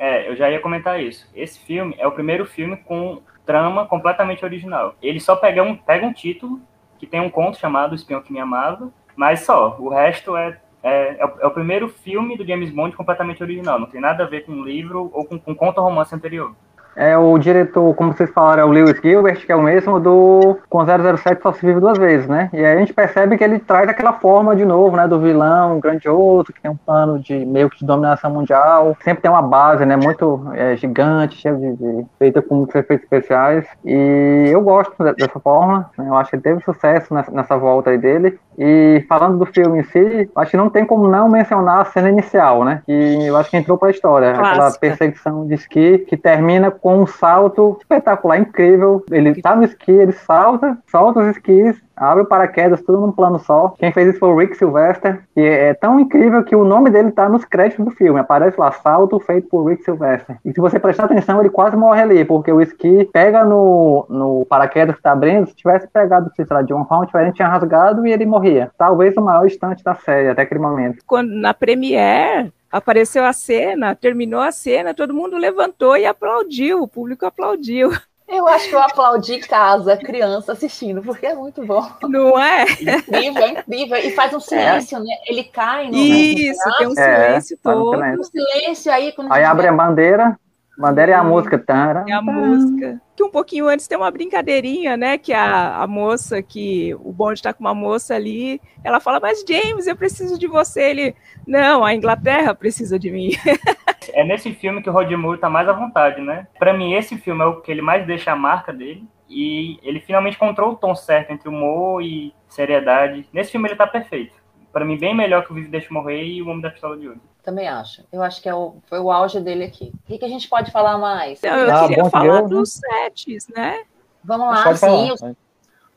É, eu já ia comentar isso. Esse filme é o primeiro filme com trama completamente original. Ele só pega um, pega um título que tem um conto chamado O Espião que Me Amava, mas só. O resto é, é, é, o, é o primeiro filme do James Bond completamente original. Não tem nada a ver com um livro ou com, com conto ou romance anterior. É o diretor, como vocês falaram, é o Lewis Gilbert, que é o mesmo do com 007 Só Se Vive Duas Vezes, né? E aí a gente percebe que ele traz aquela forma de novo, né? Do vilão grandioso, que tem um plano de meio que de dominação mundial. Sempre tem uma base, né? Muito é, gigante, cheia de, de feita com muitos efeitos especiais. E eu gosto de- dessa forma. né? Eu acho que ele teve sucesso nessa, nessa volta aí dele. E falando do filme em si, acho que não tem como não mencionar a cena inicial, né? Que eu acho que entrou pra história. Aquela Clássica. perseguição de esqui que termina com um salto espetacular, incrível. Ele tá no esqui, ele salta, solta os esquis, abre o paraquedas, tudo num plano só. Quem fez isso foi o Rick Sylvester, que é tão incrível que o nome dele tá nos créditos do filme. Aparece lá, salto feito por Rick Sylvester. E se você prestar atenção, ele quase morre ali, porque o esqui pega no, no paraquedas que tá abrindo, se tivesse pegado, sei lá, de uma forma diferente, tinha rasgado e ele morria. Talvez o maior instante da série até aquele momento. Quando na Premiere apareceu a cena, terminou a cena, todo mundo levantou e aplaudiu, o público aplaudiu. Eu acho que eu aplaudi casa, criança assistindo, porque é muito bom. Não é? Incrível, é incrível. E faz um silêncio, né? Ele cai no. Isso, tem um É, silêncio um todo. silêncio. no silêncio aí. Quando Aí gente abre vê- a bandeira, bandeira é a música. Tara, É a música. Que um pouquinho antes tem uma brincadeirinha, né? Que a, a moça, que o bonde tá com uma moça ali, ela fala, mas James, eu preciso de você. Ele, não, a Inglaterra precisa de mim. É nesse filme que o Roger Moore tá mais à vontade, né? Pra mim, esse filme é o que ele mais deixa a marca dele. E ele finalmente encontrou o tom certo entre humor e seriedade. Nesse filme ele tá perfeito. Pra mim, bem melhor que o Vive Deixa Morrer e o Homem da Pistola de Ouro. Também acho. Eu acho que é o, foi o auge dele aqui. O que, que a gente pode falar mais? Então, eu Ah, queria falar dos sets, né? Vamos lá, Pode sim. falar.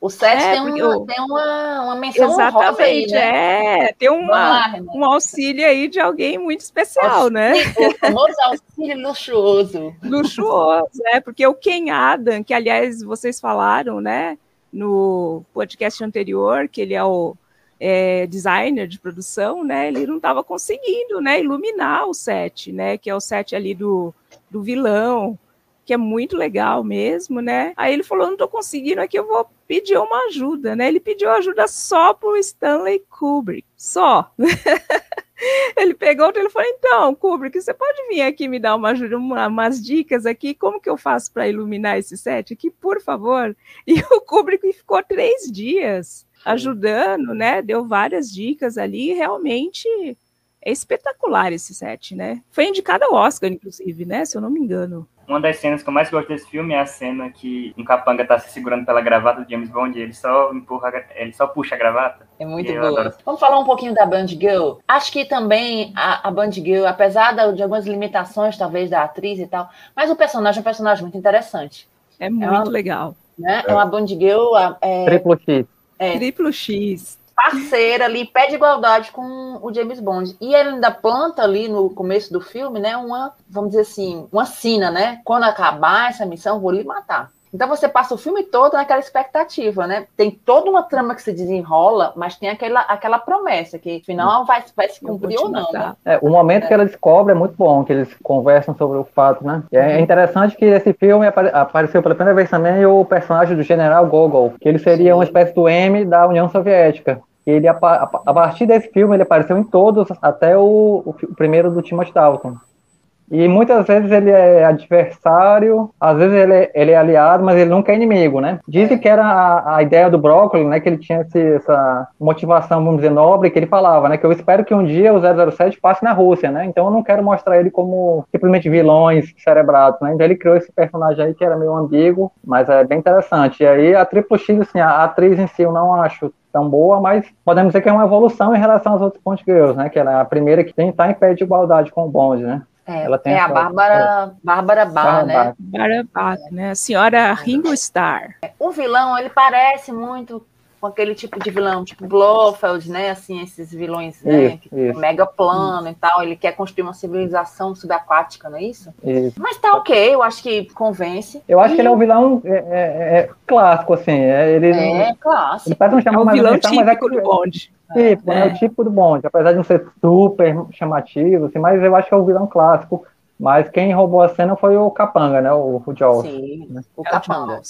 O, o set É, tem, uma, o- tem uma, uma menção honrosa aí, Exatamente, né? é. Tem lá, uma, Renato. um auxílio aí de alguém muito especial, né? O famoso auxílio luxuoso. luxuoso, né? Porque o Ken Adam, que aliás vocês falaram, né, no podcast anterior, que ele é o é, designer de produção, né? Ele não estava conseguindo, né, iluminar o set, né? Que é o set ali do, do vilão, que é muito legal mesmo, né? Aí ele falou, não estou conseguindo aqui, eu vou pedir uma ajuda, né? Ele pediu ajuda só para o Stanley Kubrick, só. Ele pegou o telefone, então, Kubrick, você pode vir aqui me dar uma ajuda, uma- umas dicas aqui, como que eu faço para iluminar esse set aqui, por favor? E o Kubrick ficou três dias ajudando, né? Deu várias dicas ali, e realmente é espetacular esse set, né? Foi indicado ao Oscar, inclusive, né? Se eu não me engano. Uma das cenas que eu mais gosto desse filme é a cena que um capanga tá se segurando pela gravata do James Bond e ele só empurra, ele só puxa a gravata. É muito boa. adoro. Vamos falar um pouquinho da Band Girl. Acho que também a, a Band Girl, apesar de algumas limitações, talvez, da atriz e tal, mas o personagem é um personagem muito interessante. É muito uma- legal. Né? É uma Band Girl é, Triplo X. é, Triplo X. parceira ali, pé de igualdade com o James Bond. E ele ainda planta ali no começo do filme, né, uma, vamos dizer assim, uma sina, né? Quando acabar essa missão, vou lhe matar. Então você passa o filme todo naquela expectativa, né? Tem toda uma trama que se desenrola, mas tem aquela, aquela promessa que afinal vai, vai se cumprir ou não, né? É, o momento que ela descobre é muito bom, que eles conversam sobre o fato, né? E é interessante que esse filme apare- apareceu pela primeira vez também o personagem do General Gogol, que ele seria uma espécie do M da União Soviética. E ele, a, a partir desse filme, ele apareceu em todos, até o, o primeiro do Timothy Dalton. E muitas vezes ele é adversário, às vezes ele é, ele é aliado, mas ele nunca é inimigo, né? Dizem que era a, a ideia do Brócoli, né? Que ele tinha esse- essa motivação, vamos dizer, nobre, que ele falava, né? Que eu espero que um dia o 007 passe na Rússia, né? Então eu não quero mostrar ele como simplesmente vilões cerebrados, né? Então ele criou esse personagem aí que era meio ambíguo, mas é bem interessante. E aí a Triple X, assim, a atriz em si eu não acho tão boa, mas podemos dizer que é uma evolução em relação às outras Bond Girls, né? Que ela é a primeira que tem tá em pé de igualdade com o Bond, né? É, Ela tem é a essa- Bárbara, Bárbara Barr, né? Bárbara. Bárbara Bach, né? A senhora Ringo Starr. O vilão, ele parece muito com aquele tipo de vilão, tipo Blofeld, né? Assim, esses vilões, né? Isso, que isso. mega plano e tal. Ele quer construir uma civilização subaquática, não é isso? Isso. Mas tá ok, eu acho que convence. Eu acho que ele é um vilão é, é- é clássico, assim. É, ele, É, clássico. ele parece um É chamado o mais vilão atenção, mas é típico do Bond. Tipo, né, É. o tipo do bonde, apesar de não ser super chamativo, assim, mas eu acho que é o vilão clássico. Mas quem roubou a cena foi o Capanga, né? O, o Jaws. Sim, o É o Capanga.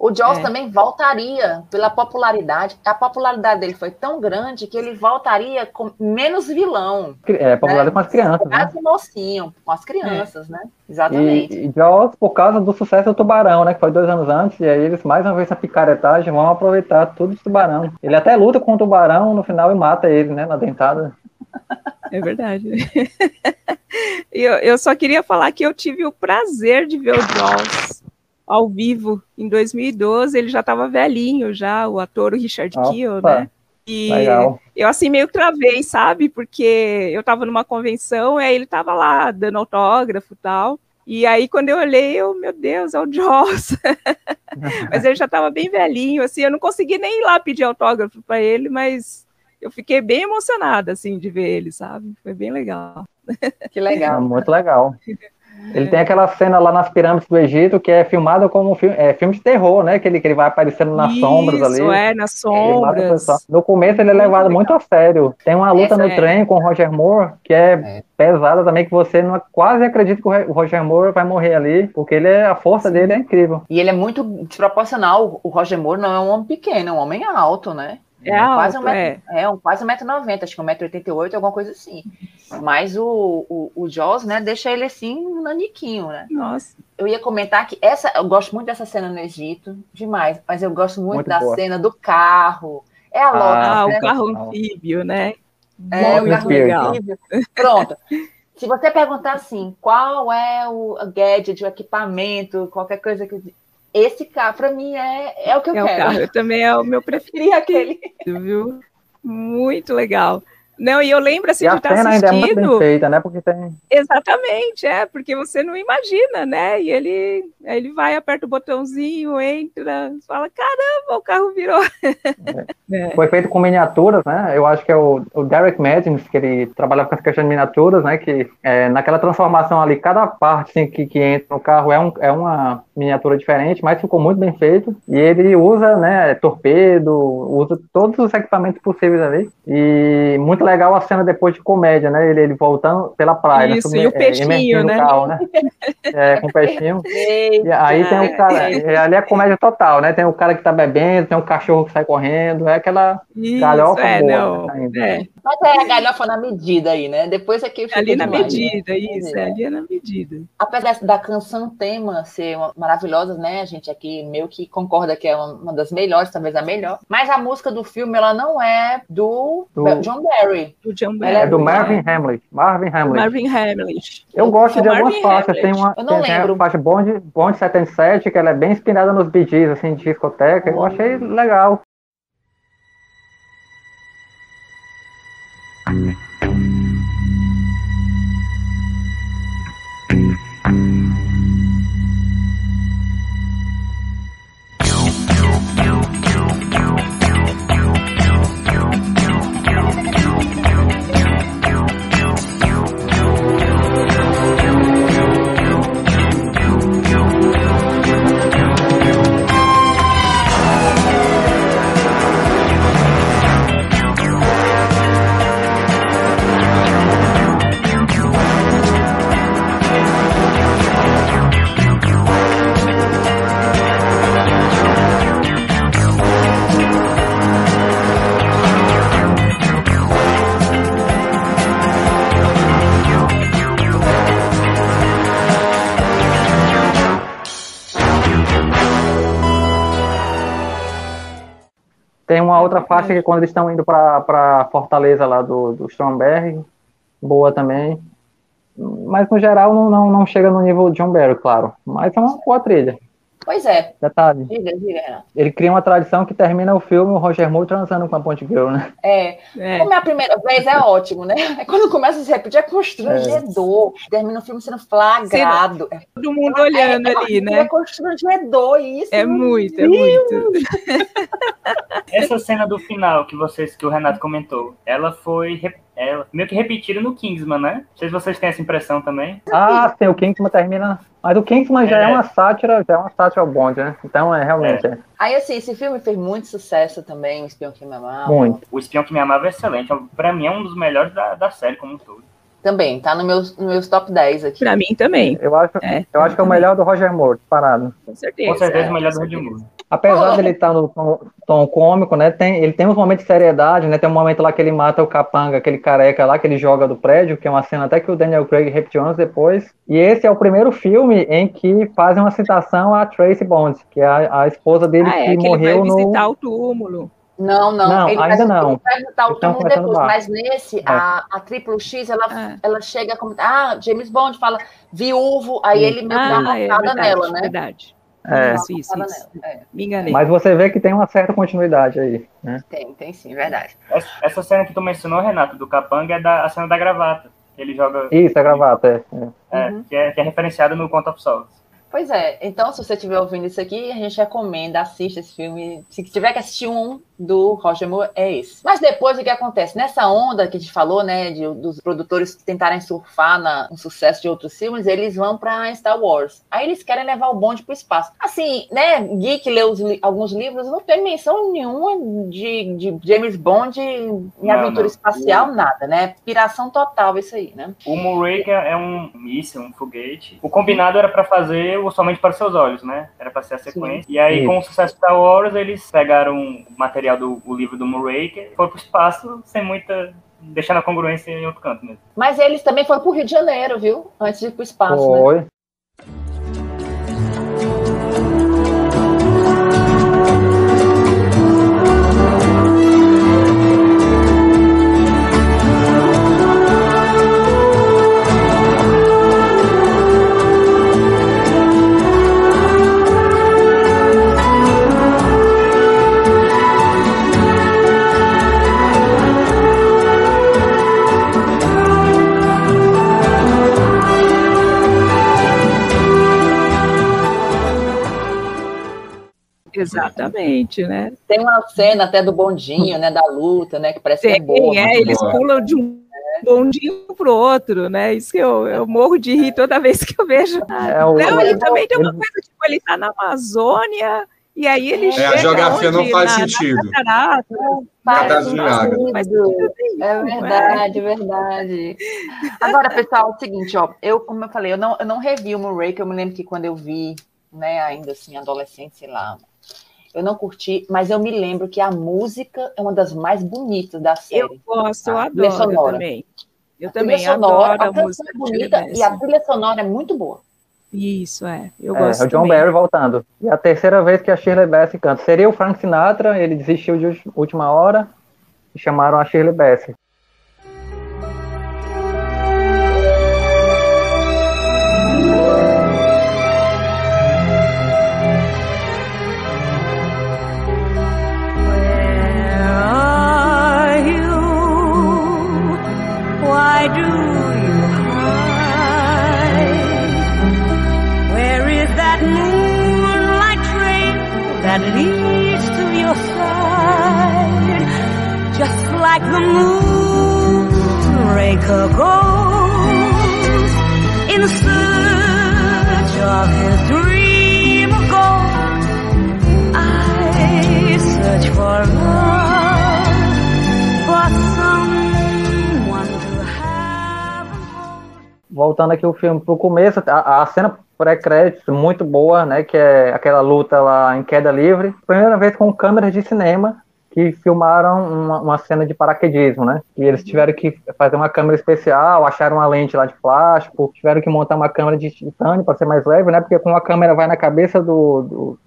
O Jaws É. também voltaria pela popularidade. A popularidade dele foi tão grande que ele voltaria com menos vilão. É, popular com as crianças, né? Quase mocinho, com as crianças, né? Exatamente. E, e Jaws, por causa do sucesso do Tubarão, né? Que foi dois anos antes, e aí eles, mais uma vez, na picaretagem, vão aproveitar tudo do Tubarão. Ele até luta com o Tubarão no final e mata ele, né? Na dentada. É verdade. Eu, eu só queria falar que eu tive o prazer de ver o Jaws ao vivo em 2012. Ele já estava velhinho, já, o ator o Richard Opa, Kiel, né? E Legal. eu assim meio travei, sabe? Porque eu estava numa convenção e aí ele estava lá dando autógrafo e tal. E aí, quando eu olhei, eu, meu Deus, é o Jaws. mas ele já estava bem velhinho, assim, eu não consegui nem ir lá pedir autógrafo para ele, mas eu fiquei bem emocionada, assim, de ver ele, sabe? Foi bem legal. Que É legal. muito legal. Ele tem aquela cena lá nas pirâmides do Egito que é filmada como um filme, é, filme de terror, né? Que ele, que ele vai aparecendo nas sombras ali. Isso, é, nas sombras. No começo ele é Muito levado legal. muito a sério. Tem uma luta Essa no é. trem com o Roger Moore que é, pesada também, que você não, quase acredita que o Roger Moore vai morrer ali, porque ele é, a força dele é incrível. E ele é muito desproporcional. O Roger Moore não é um homem pequeno, é um homem alto, né? É quase alto, um metro, é. um quase 1,90m, acho que 1,88m, alguma coisa assim. Mas o, o, o Jaws, né, deixa ele assim, um naniquinho, né? Nossa, Eu ia comentar que essa, eu gosto muito dessa cena no Egito, demais, mas eu gosto muito, Muito da boa. cena do carro. É a Ah, Lotus, ah, né? o carro anfíbio, né? É, o carro legal. anfíbio. Pronto. Se você perguntar assim, qual é o gadget, o equipamento, qualquer coisa que. Esse carro, pra mim, é, é o que eu É o quero. carro, eu também é o meu Queria aquele. preferido, viu? Muito legal. Não, e eu lembro assim E de estar cena ainda é muito bem assistindo. feita, né? Porque tem. Exatamente, é, porque você não imagina, né? E ele, ele vai, aperta o botãozinho, entra, fala, caramba, o carro virou. É. Foi feito com miniaturas, né? Eu acho que é o, o Derek Madden, que ele trabalhava com essa questão de miniaturas, né? Que é, naquela transformação ali, cada parte assim, que, que entra no carro é, um, é uma miniatura diferente, mas ficou muito bem feito. E ele usa, né, torpedo, usa todos os equipamentos possíveis ali. E muito legal a cena depois de comédia, né? Ele, ele voltando pela praia. Isso, né, e o é, peixinho, né? carro, né? É, com o peixinho. E aí tem o cara, é. é, ali é comédia total, né? Tem o cara que tá bebendo, tem o cachorro que sai correndo, é aquela Isso, galhofa é, boa, não, né, é, Mas é a galhofa na medida aí, né? Depois aqui fica ali na demais, né? medida, isso, é, ali é na medida. Apesar da canção tema ser uma- maravilhosa, né? A gente aqui meio que concorda que é uma, uma das melhores, talvez a melhor. Mas a música do filme, ela não é do, Do- John Barry. O John Ela É Barry, do? Marvin Hamlet. Marvin Hamlet. Marvin Hamlish. Eu gosto de Marvin algumas faixas. Tem uma Eu não tem, tem lembro. a faixa Bond, Bond 77, que ela é bem inspirada nos Bee Gees, assim, de discoteca. Eu achei legal. Tem outra faixa que quando eles estão indo pra, pra Fortaleza lá do, do Stromberg, boa também. Mas no geral não, não, não chega no nível de John Barry, claro. Mas é uma boa trilha. Pois é. Detalhe, Diga, diga, Renato. ele cria uma tradição que termina o filme o Roger Moore transando com a Ponte Girl, né? É, É. como é a primeira vez, é ótimo, né? Aí quando começa a se repetir, é constrangedor. Termina o filme sendo flagrado. É, Todo mundo olhando ali, é né? constrangedor isso. É muito, é Deus. muito. Essa cena do final que vocês que o Renato comentou, ela foi ela, meio que repetida no Kingsman, né? Não sei se vocês têm essa impressão também. Ah, sim, o Kingsman termina. Mas o Kingsman já é, É. uma sátira, já é uma sátira ao Bond, né? Então é realmente. É. Aí, assim, esse filme fez muito sucesso também, O Espião que Me Amava. Muito. O Espião que Me Amava é excelente. Pra mim é um dos melhores da, da série como um todo. Também, tá no meus, no meus top 10 aqui. Pra mim também, Eu acho, É, eu acho que é o melhor do Roger Moore, parado. com certeza. Com certeza é, o melhor do Roger. Moore. Apesar dele estar no tom, tom cômico, né? Tem, ele tem uns momentos de seriedade, né? Tem um momento lá que ele mata o capanga, aquele careca lá que ele joga do prédio, que é uma cena até que o Daniel Craig repetiu anos depois. E esse é o primeiro filme em que fazem uma citação a Tracy Bond, que é a, a esposa dele Ah, é, que que ele vai morreu no. visitar o túmulo. Não, não, Não, ele ainda vai, não. Ele vai juntar o túmulo depois, lá. mas nesse, a, a Triple X, ela, É. ela chega como. Ah, James Bond fala viúvo, aí Sim. ele que dá uma Ah, é facada verdade, nela, né? verdade. É, Isso, isso, isso. é. Me enganei. mas você vê que tem uma certa continuidade aí, né? Tem, tem sim, verdade. Essa, essa cena que tu mencionou, Renato, do Capanga, é da, a cena da gravata. Que ele joga. Isso, é gravata, é. é. é, que, é, que é referenciada no Conta of Souls. Pois é, então se você estiver ouvindo isso aqui, a gente recomenda, assista esse filme. Se tiver que assistir um do Roger Moore, é esse. Mas depois o que acontece? Nessa onda que a gente falou, né, de, dos produtores tentarem surfar na, no sucesso de outros filmes, eles vão pra Star Wars. Aí eles querem levar o bonde pro espaço. Assim, né, Geek leu os alguns livros, não tem menção nenhuma de, de James Bond em Não, aventura não. espacial, nada, né? Piração total isso aí, né? O Moonraker é um míssil, um foguete. O combinado era pra fazer o Somente para os Seus Olhos, né? Era pra ser a sequência. E aí, Isso. com o sucesso de Star Wars, eles pegaram o material do o livro do Moonraker, foram pro espaço sem muita... deixando a congruência em outro canto mesmo. Mas eles também foram pro Rio de Janeiro, viu? Antes de ir pro espaço, né? Exatamente, né? Tem uma cena até do bondinho, né? Da luta, né? Que parece que é Tem, boa. é, eles boa. pulam de um bondinho pro outro, né? Isso que eu, eu morro de rir toda vez que eu vejo. É o- Não, ele também tem uma coisa, tipo, ele tá na Amazônia, e aí ele É, a chega geografia não onde? faz Na- na sentido. catarata. Sentido. Mas tudo bem, É não verdade, é verdade. Agora, pessoal, é o seguinte, ó, eu, como eu falei, eu não, eu não revi o Moonraker, eu me lembro que quando eu vi, né, ainda assim, adolescente, sei lá, eu não curti, mas eu me lembro que a música é uma das mais bonitas da Eu série. gosto, eu A trilha adoro sonora. também. Eu A trilha também sonora, adoro a canção música é bonita e a Bassey. trilha sonora é muito boa. Isso, é. Eu É, gosto é o John também. Barry voltando. E a terceira vez que a Shirley Bassey canta. Seria o Frank Sinatra, ele desistiu de última hora e chamaram a Shirley Bassey. Like the moonraker goes in search of his dream of gold. I search for love, for someone to have. Voltando aqui o filme pro começo, a, a cena pré-créditos muito boa, né? Que é aquela luta lá em queda livre. Primeira vez com câmeras de cinema que filmaram uma, uma cena de paraquedismo, né? E eles tiveram que fazer uma câmera especial, acharam uma lente lá de plástico, tiveram que montar uma câmera de titânio para ser mais leve, né? Porque como a câmera vai na cabeça do, do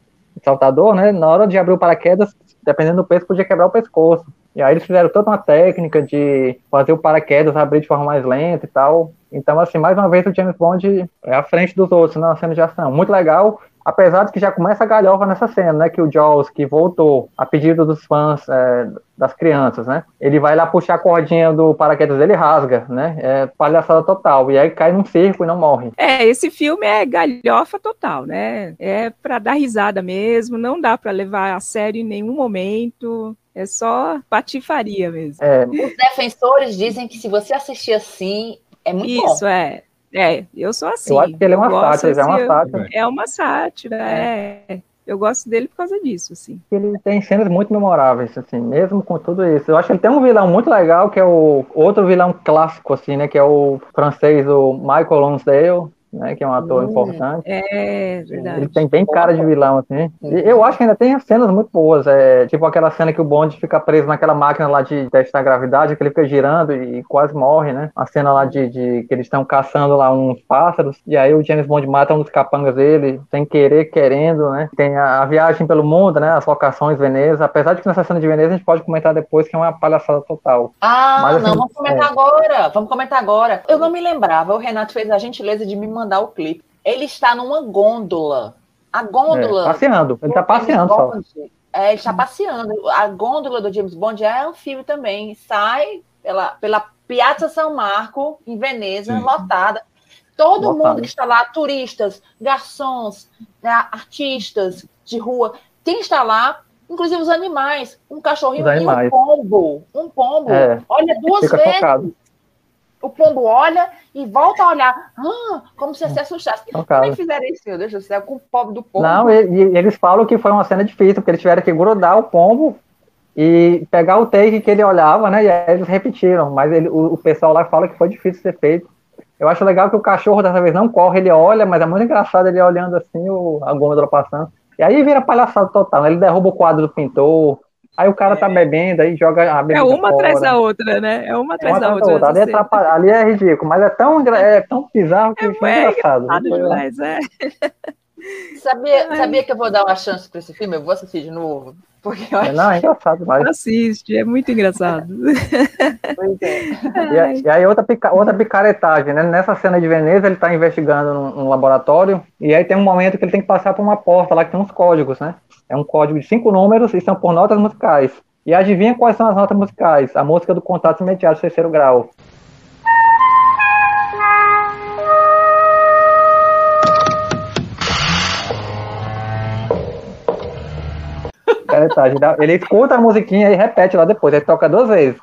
saltador, né? Na hora de abrir o paraquedas, dependendo do peso, podia quebrar o pescoço. E aí eles fizeram toda uma técnica de fazer o paraquedas abrir de forma mais lenta e tal. Então, assim, mais uma vez o James Bond é à frente dos outros na cena de ação. Muito legal, apesar de que já começa a galhofa nessa cena, né? Que o Jaws, que voltou a pedido dos fãs, é, das crianças, né? Ele vai lá puxar a cordinha do paraquedas dele e rasga, né? É palhaçada total. E aí cai num circo e não morre. É, esse filme é galhofa total, né? É pra dar risada mesmo, não dá pra levar a sério em nenhum momento. É só patifaria mesmo. É, Os defensores dizem que se você assistir assim, é muito Isso, bom. é. É, eu sou assim. eu acho que ele é uma sátira, é uma assim, sátira. É uma sátira, é. Eu gosto dele por causa disso, assim. Ele tem cenas muito memoráveis, assim, mesmo com tudo isso. Eu acho que ele tem um vilão muito legal, que é o outro vilão clássico, assim, né? Que é o francês, o Michael Lonsdale, né? Que é um ator Hum. importante. É verdade. Ele tem bem cara de vilão, assim. E eu acho que ainda tem cenas muito boas. É, tipo aquela cena que o Bond fica preso naquela máquina lá de testar a gravidade, que ele fica girando e quase morre, né? A cena lá de, de que eles estão caçando lá uns pássaros, e aí o James Bond mata um dos capangas dele, sem querer, querendo, né? Tem a, a viagem pelo mundo, né? As locações Veneza. Apesar de que nessa cena de Veneza a gente pode comentar depois que é uma palhaçada total. Ah, Mas, assim, não, vamos comentar é. agora. Vamos comentar agora. Eu não me lembrava. O Renato fez a gentileza de me mandar o clipe. Ele está numa gôndola. A gôndola. É, passeando. Ele tá James passeando só. É, ele está passeando. A gôndola do James Bond é anfíbio também. Sai pela, pela Piazza São Marco, em Veneza, Sim. lotada. Todo mundo que está lá, turistas, garçons, né, artistas de rua, quem está lá, inclusive os animais, um cachorrinho e um pombo. Um pombo. É. Olha duas vezes. chocado. O pombo olha e volta a olhar, ah, como se se assustasse. Chocado. Como é fizeram isso, meu Deus do céu, com o pobre do pombo? Não, e, e eles falam que foi uma cena difícil, porque eles tiveram que grudar o pombo e pegar o take que ele olhava, né? E aí eles repetiram, mas ele- o, o pessoal lá fala que foi difícil ser feito. Eu acho legal que o cachorro dessa vez não corre, ele olha, mas é muito engraçado ele olhando assim, o, a gôndola passando. E aí vira palhaçada total, né? Ele derruba o quadro do pintor, aí o cara tá bebendo, aí joga a É bebida uma fora. atrás da outra, né? É uma É atrás uma da atrás outra. da outra. Ali, é atrapalha- ali é ridículo, mas é tão, é tão bizarro que É, foi é engraçado. engraçado demais, é. Sabia, sabia que eu vou dar uma chance para esse filme? Eu vou assistir de novo. Porque eu acho Não, é engraçado demais. Assiste, é muito engraçado. É. E, e aí outra, pica- outra picaretagem, né? Nessa cena de Veneza, ele tá investigando num, num laboratório, e aí tem um momento que ele tem que passar por uma porta lá que tem uns códigos, né? É um código de cinco números e são por notas musicais. E adivinha quais são as notas musicais? A música do contato imediato terceiro grau. Ele escuta a musiquinha e repete lá depois, aí toca duas vezes.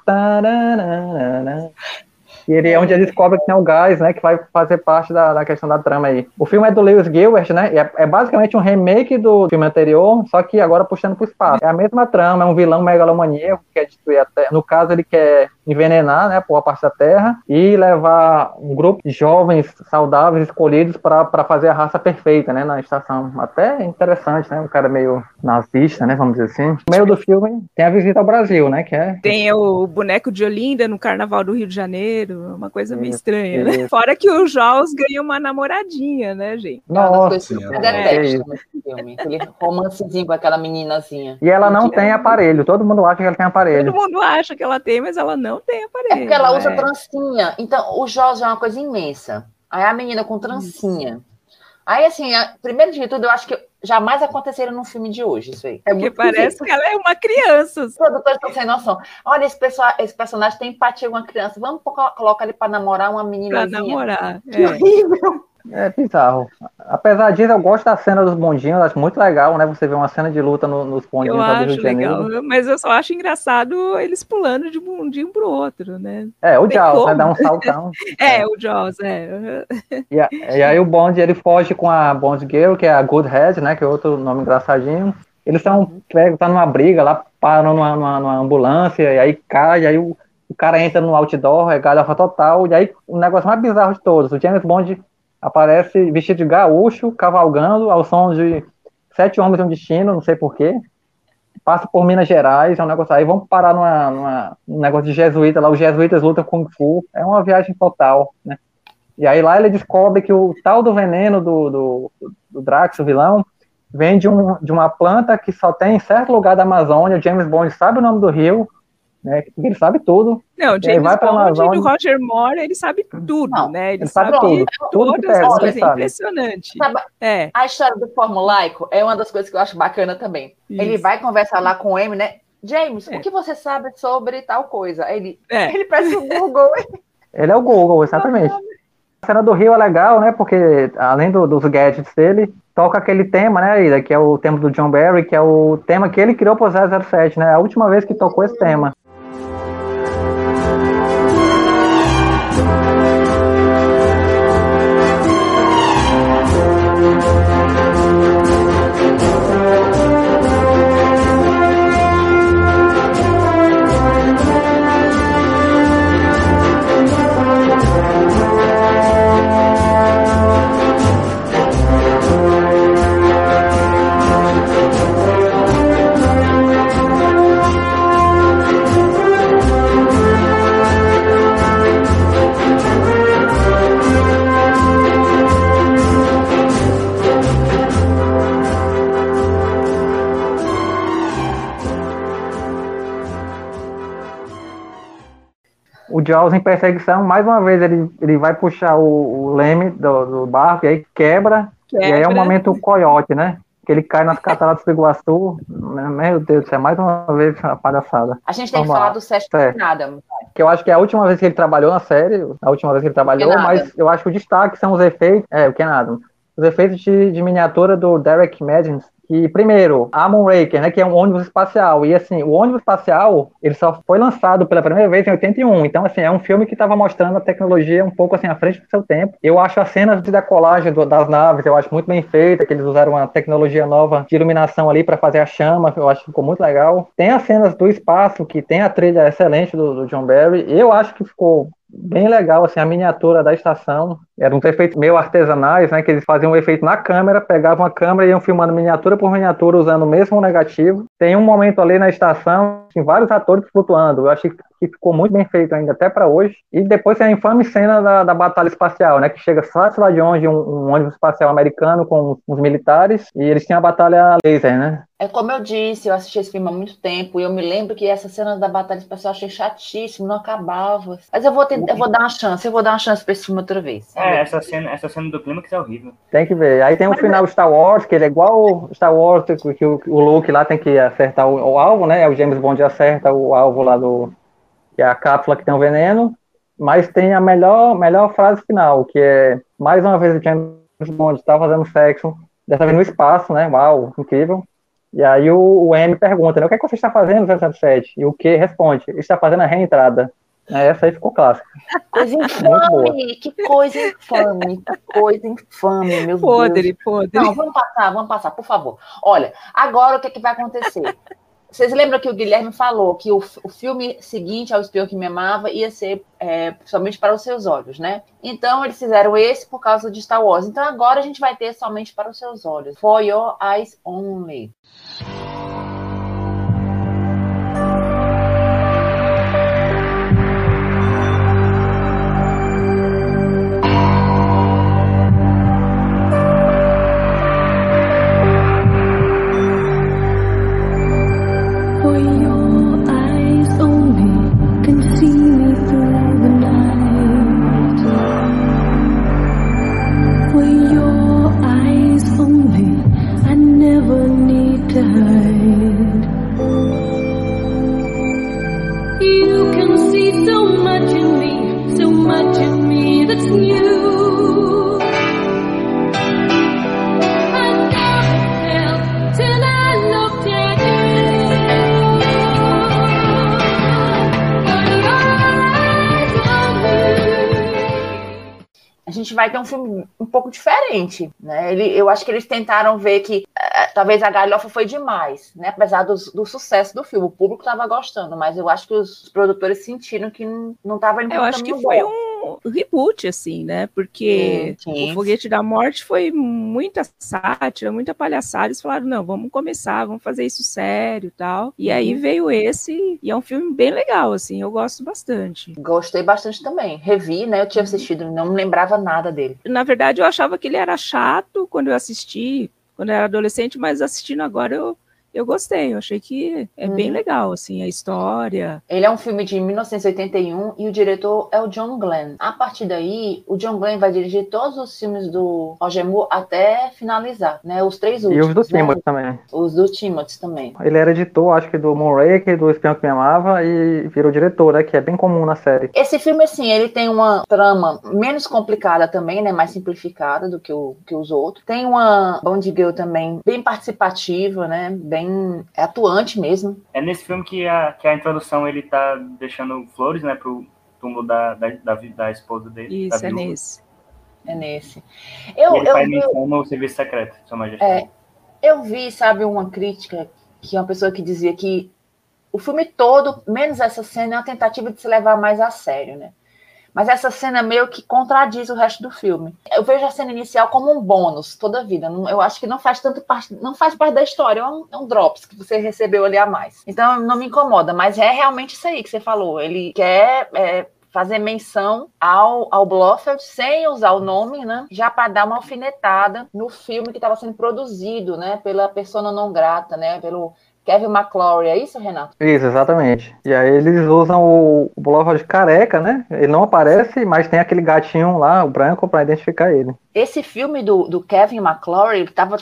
E ele é onde ele descobre que tem o gás, né? Que vai fazer parte da, da questão da trama aí. O filme é do Lewis Gilbert, né? É, é basicamente um remake do filme anterior, só que agora puxando pro espaço. É a mesma trama, é um vilão megalomaníaco que quer destruir a Terra. No caso, ele quer envenenar, né? Por parte da Terra e levar um grupo de jovens saudáveis escolhidos para fazer a raça perfeita, né? Na estação. Até interessante, né? Um cara meio nazista, né? Vamos dizer assim. No meio do filme tem a visita ao Brasil, né? Que é Tem o boneco de Olinda no Carnaval do Rio de Janeiro, uma coisa meio Isso, estranha, né? isso. Fora que o Jaws ganha uma namoradinha, né, gente? É uma das Nossa, é. detesto nesse filme. Aquele romancezinho com aquela meninazinha. E ela não tem aparelho, todo mundo acha que ela tem aparelho. Todo mundo acha que ela tem, mas ela não tem É aparelho. porque ela usa é. trancinha. Então, o Jorge é uma coisa imensa. Aí a menina com trancinha. Aí, assim, a- primeiro de tudo, eu acho que jamais aconteceria num filme de hoje, isso aí. É Porque parece que ela é uma criança. Os produtores estão sem noção. Olha, esse, pessoal, esse personagem tem empatia com uma criança. Vamos colo- colocar ele para namorar uma Pra meninazinha. namorar. Que É. horrível. É bizarro. Apesar disso, eu gosto da cena dos bondinhos, acho muito legal, né? Você vê uma cena de luta no- nos bondinhos Eu lá do Rio acho de Janeiro. legal, mas eu só acho engraçado eles pulando de um mundinho pro outro, né? É, o Jaws, né? Dá um saltão. É, o Jaws, é. E, a- e aí o Bond, ele foge com a Bond Girl, que é a Good Head, né? Que é outro nome engraçadinho. Eles são pegos, tá numa briga lá, param numa, numa, numa ambulância, e aí cai, e aí o, o cara entra no outdoor, é galhofa total, e aí o negócio mais bizarro de todos, o James Bond aparece vestido de gaúcho, cavalgando ao som de Sete Homens um Destino, não sei porquê. Passa por Minas Gerais, é um negócio. Aí vamos parar numa, numa, num negócio de jesuíta, lá os jesuítas lutam Kung Fu. É uma viagem total, né? E aí lá ele descobre que o tal do veneno do, do, do Drax, o vilão, vem de, um, de uma planta que só tem em certo lugar da Amazônia. James Bond sabe o nome do rio. Né? Porque ele sabe tudo. Não, James vai pra Bond Amazônia. do Roger Moore, ele sabe tudo, Não, né? Ele, ele sabe sabe, tudo. Tudo que todas pergunta, as ele coisas, é sabe. impressionante. Sabe, É, A história do formulaico é uma das coisas que eu acho bacana também. Ele Isso. vai conversar lá com o M, né? James, É. o que você sabe sobre tal coisa? Ele, é. ele peça o Google. Ele é o Google, exatamente. A cena do Rio é legal, né? Porque além do- dos gadgets dele, toca aquele tema, né, Ida? Que é o tema do John Barry, que é o tema que ele criou pro 007, né? A última vez que tocou esse tema. Jaws em perseguição, mais uma vez ele, ele vai puxar o, o leme do, do barco e aí quebra, E aí é o Quebra. momento coiote, né? Que ele cai nas cataratas do Iguaçu. Meu Deus do céu, mais uma vez a palhaçada. A gente tem que Vamos lá. falar do Sérgio Certo. Nada. Que eu acho que é a última vez que ele trabalhou na série, a última vez que ele trabalhou, Que mas eu acho que o destaque são os efeitos. É, o que é nada. Os efeitos de, de miniatura do Derek Madden. Que, primeiro, a Moonraker, né, que é um ônibus espacial. E, assim, o ônibus espacial, ele só foi lançado pela primeira vez em 81. Então, assim, é um filme que estava mostrando a tecnologia um pouco, assim, à frente do seu tempo. Eu acho as cenas de decolagem do- das naves, eu acho muito bem feita, que eles usaram uma tecnologia nova de iluminação ali para fazer a chama. Eu acho que ficou muito legal. Tem as cenas do espaço, que tem a trilha excelente do, do John Barry. Eu acho que ficou bem legal, assim, a miniatura da estação. Eram uns efeitos meio artesanais, né? Que eles faziam um efeito na câmera, pegavam a câmera e iam filmando miniatura por miniatura usando o mesmo negativo. Tem um momento ali na estação, tem vários atores flutuando. Eu achei que ficou muito bem feito ainda, até para hoje. E depois tem a infame cena da, da batalha espacial, né? Que chega só lá de onde um, um ônibus espacial americano com os militares e eles tinham a batalha laser, né? É como eu disse, eu assisti esse filme há muito tempo e eu me lembro que essa cena da batalha espacial eu achei chatíssimo, não acabava. Mas eu vou, tentar, eu vou dar uma chance, eu vou dar uma chance pra esse filme outra vez. É, essa cena, essa cena do clímax é horrível. Tem que ver. Aí tem o final Star Wars, que ele é igual o Star Wars, que, que o, o Luke lá tem que acertar o, o alvo, né? O James Bond acerta o alvo lá do. que é a cápsula que tem o veneno. Mas tem a melhor, melhor frase final, que é mais uma vez o James Bond está fazendo sexo, dessa vez no espaço, né? Uau, incrível. E aí o, o M pergunta, né? O que, é que você está fazendo, 007? E o que responde? Está fazendo a reentrada. Essa aí ficou clássica. Coisa infame, que coisa infame, que coisa infame, meu Deus. Podre, podre. Não, vamos passar, vamos passar, por favor. Olha, agora o que, é que vai acontecer? Vocês lembram que o Guilherme falou que o, o filme seguinte ao Espião que Me Amava ia ser é, somente para os seus olhos, né? Então eles fizeram esse por causa de Star Wars. Então agora a gente vai ter somente para os seus olhos. For Your Eyes Only. Vai ter um filme um pouco diferente, né? Ele, eu acho que eles tentaram ver que eh, talvez a galhofa foi demais, né? Apesar dos- do, sucesso do filme, o público estava gostando, mas eu acho que os produtores sentiram que não estava indo Eu acho que foi bom. Um reboot, assim, né? Porque Sim, sim. o Foguete da Morte foi muita sátira, muita palhaçada. Eles falaram, não, vamos começar, vamos fazer isso sério e tal. E aí Uhum. veio esse, e é um filme bem legal, assim, eu gosto bastante. Gostei bastante também. Revi, né? Eu tinha assistido, não me lembrava nada dele. Na verdade, eu achava que ele era chato quando eu assisti, quando eu era adolescente, mas assistindo agora eu, eu gostei, eu achei que é bem Uhum. legal, assim, a história. Ele é um filme de 1981 e o diretor é o John Glenn. A partir daí, o John Glenn vai dirigir todos os filmes do Roger Moore até finalizar, né? Os três E últimos. os do né? Timothy também. Os do Timothy também. Ele era editor, acho que do Moonraker, do Espião que Me Amava, e virou diretor, né? Que é bem comum na série. Esse filme, assim, ele tem uma trama menos complicada também, né? Mais simplificada do que, o, que os outros. Tem uma Bond Girl também bem participativa, né? Bem atuante mesmo. É nesse filme que a, que a introdução ele tá deixando flores, né, pro túmulo da, da, da, da esposa dele. da Isso, é nesse. É nesse. E Eu, ele eu, faz vi- menção no serviço secreto, Sua Majestade. É, eu vi, sabe, uma crítica que uma pessoa que dizia que o filme todo, menos essa cena, é uma tentativa de se levar mais a sério, né? Mas essa cena meio que contradiz o resto do filme. Eu vejo a cena inicial como um bônus toda a vida. Eu acho que não faz tanto parte, não faz parte da história, é um, é um drops que você recebeu ali a mais. Então não me incomoda, mas é realmente isso aí que você falou. Ele quer é, fazer menção ao, ao Blofeld sem usar o nome, né? Já para dar uma alfinetada no filme que estava sendo produzido, né? Pela persona não grata, né? Pelo Kevin McClory. É isso, Renato? Isso, exatamente. E aí eles usam o, o Blofeld careca, né? Ele não aparece, mas tem aquele gatinho lá, o branco, pra identificar ele. Esse filme do, do Kevin McClory, ele estava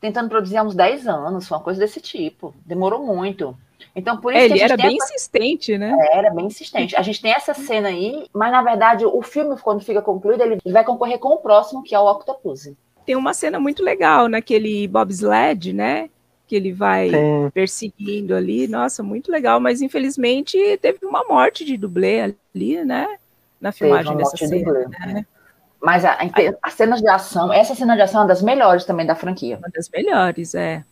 tentando produzir há uns 10 anos, uma coisa desse tipo. Demorou muito. Então, por isso É, que a ele era bem essa- insistente, né? Era bem insistente. A gente tem essa cena aí, mas na verdade o filme, quando fica concluído, ele vai concorrer com o próximo, que é o Octopus. Tem uma cena muito legal naquele bobsled, né? Que ele vai Sim. perseguindo ali. Nossa, muito legal. Mas infelizmente teve uma morte de dublê ali, né? Na filmagem dessa de cena. dublê. né? Mas a, a- as cenas de ação, essa cena de ação é uma das melhores também da franquia. Uma das melhores, é.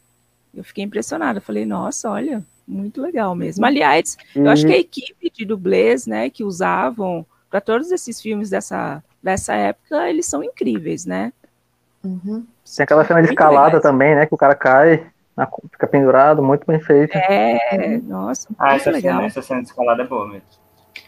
Eu fiquei impressionada. Falei, nossa, olha, muito legal Uhum. mesmo. Aliás, eu acho que a equipe de dublês, né, que usavam para todos esses filmes dessa, dessa época, eles são incríveis, né? Tem aquela cena de escalada também, né? Que o cara cai, na- fica pendurado, muito bem feito. É, nossa, Ah, essa legal. cena, essa cena de escalada é boa mesmo.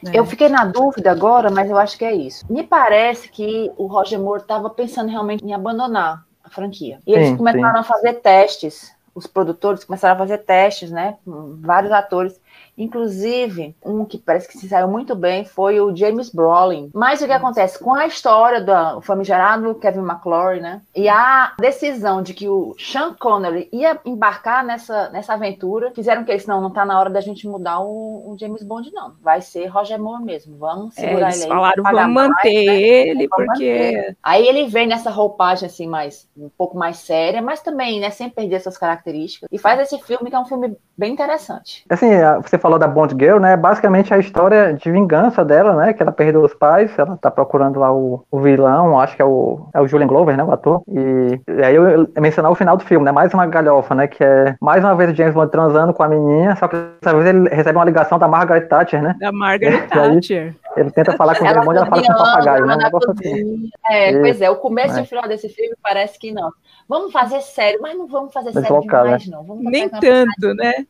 né? Eu fiquei na dúvida agora, mas eu acho que é isso. Me parece que o Roger Moore estava pensando realmente em abandonar a franquia. E eles Sim, começaram sim. a fazer testes. Os produtores começaram a fazer testes, né? Com vários atores. Inclusive, um que parece que se saiu muito bem foi o James Brolin. Mas o que acontece? Com a história do famigerado Kevin McClory, né? E a decisão de que o Sean Connery ia embarcar nessa, nessa aventura, fizeram que eles, não, não tá na hora da gente mudar o, o James Bond, não. Vai ser Roger Moore mesmo. Vamos É, segurar eles ele aí. falaram, vamos mais, manter né? ele, Vamos porque manter. Aí ele vem nessa roupagem assim, mais um pouco mais séria, mas também, né, sem perder suas características. E faz esse filme que é um filme bem interessante. Assim, a- você falou da Bond Girl, né? Basicamente a história de vingança dela, né? Que ela perdeu os pais, ela tá procurando lá o, o vilão, acho que é o, é o Julian Glover, né? O ator. E, e aí eu, eu mencionar o final do filme, né? Mais uma galhofa, né? Que é mais uma vez o James Bond transando com a menina, só que dessa vez ele recebe uma ligação da Margaret Thatcher, né? da Margaret? Thatcher. Ele tenta falar com o e ela fala com o papagaio, né? Assim. É, Isso, pois é, o começo e é. o final desse filme parece que não. Vamos fazer sério, mas não vamos fazer sério Deslocado, demais, não. Vamos Nem tanto, né?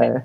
É.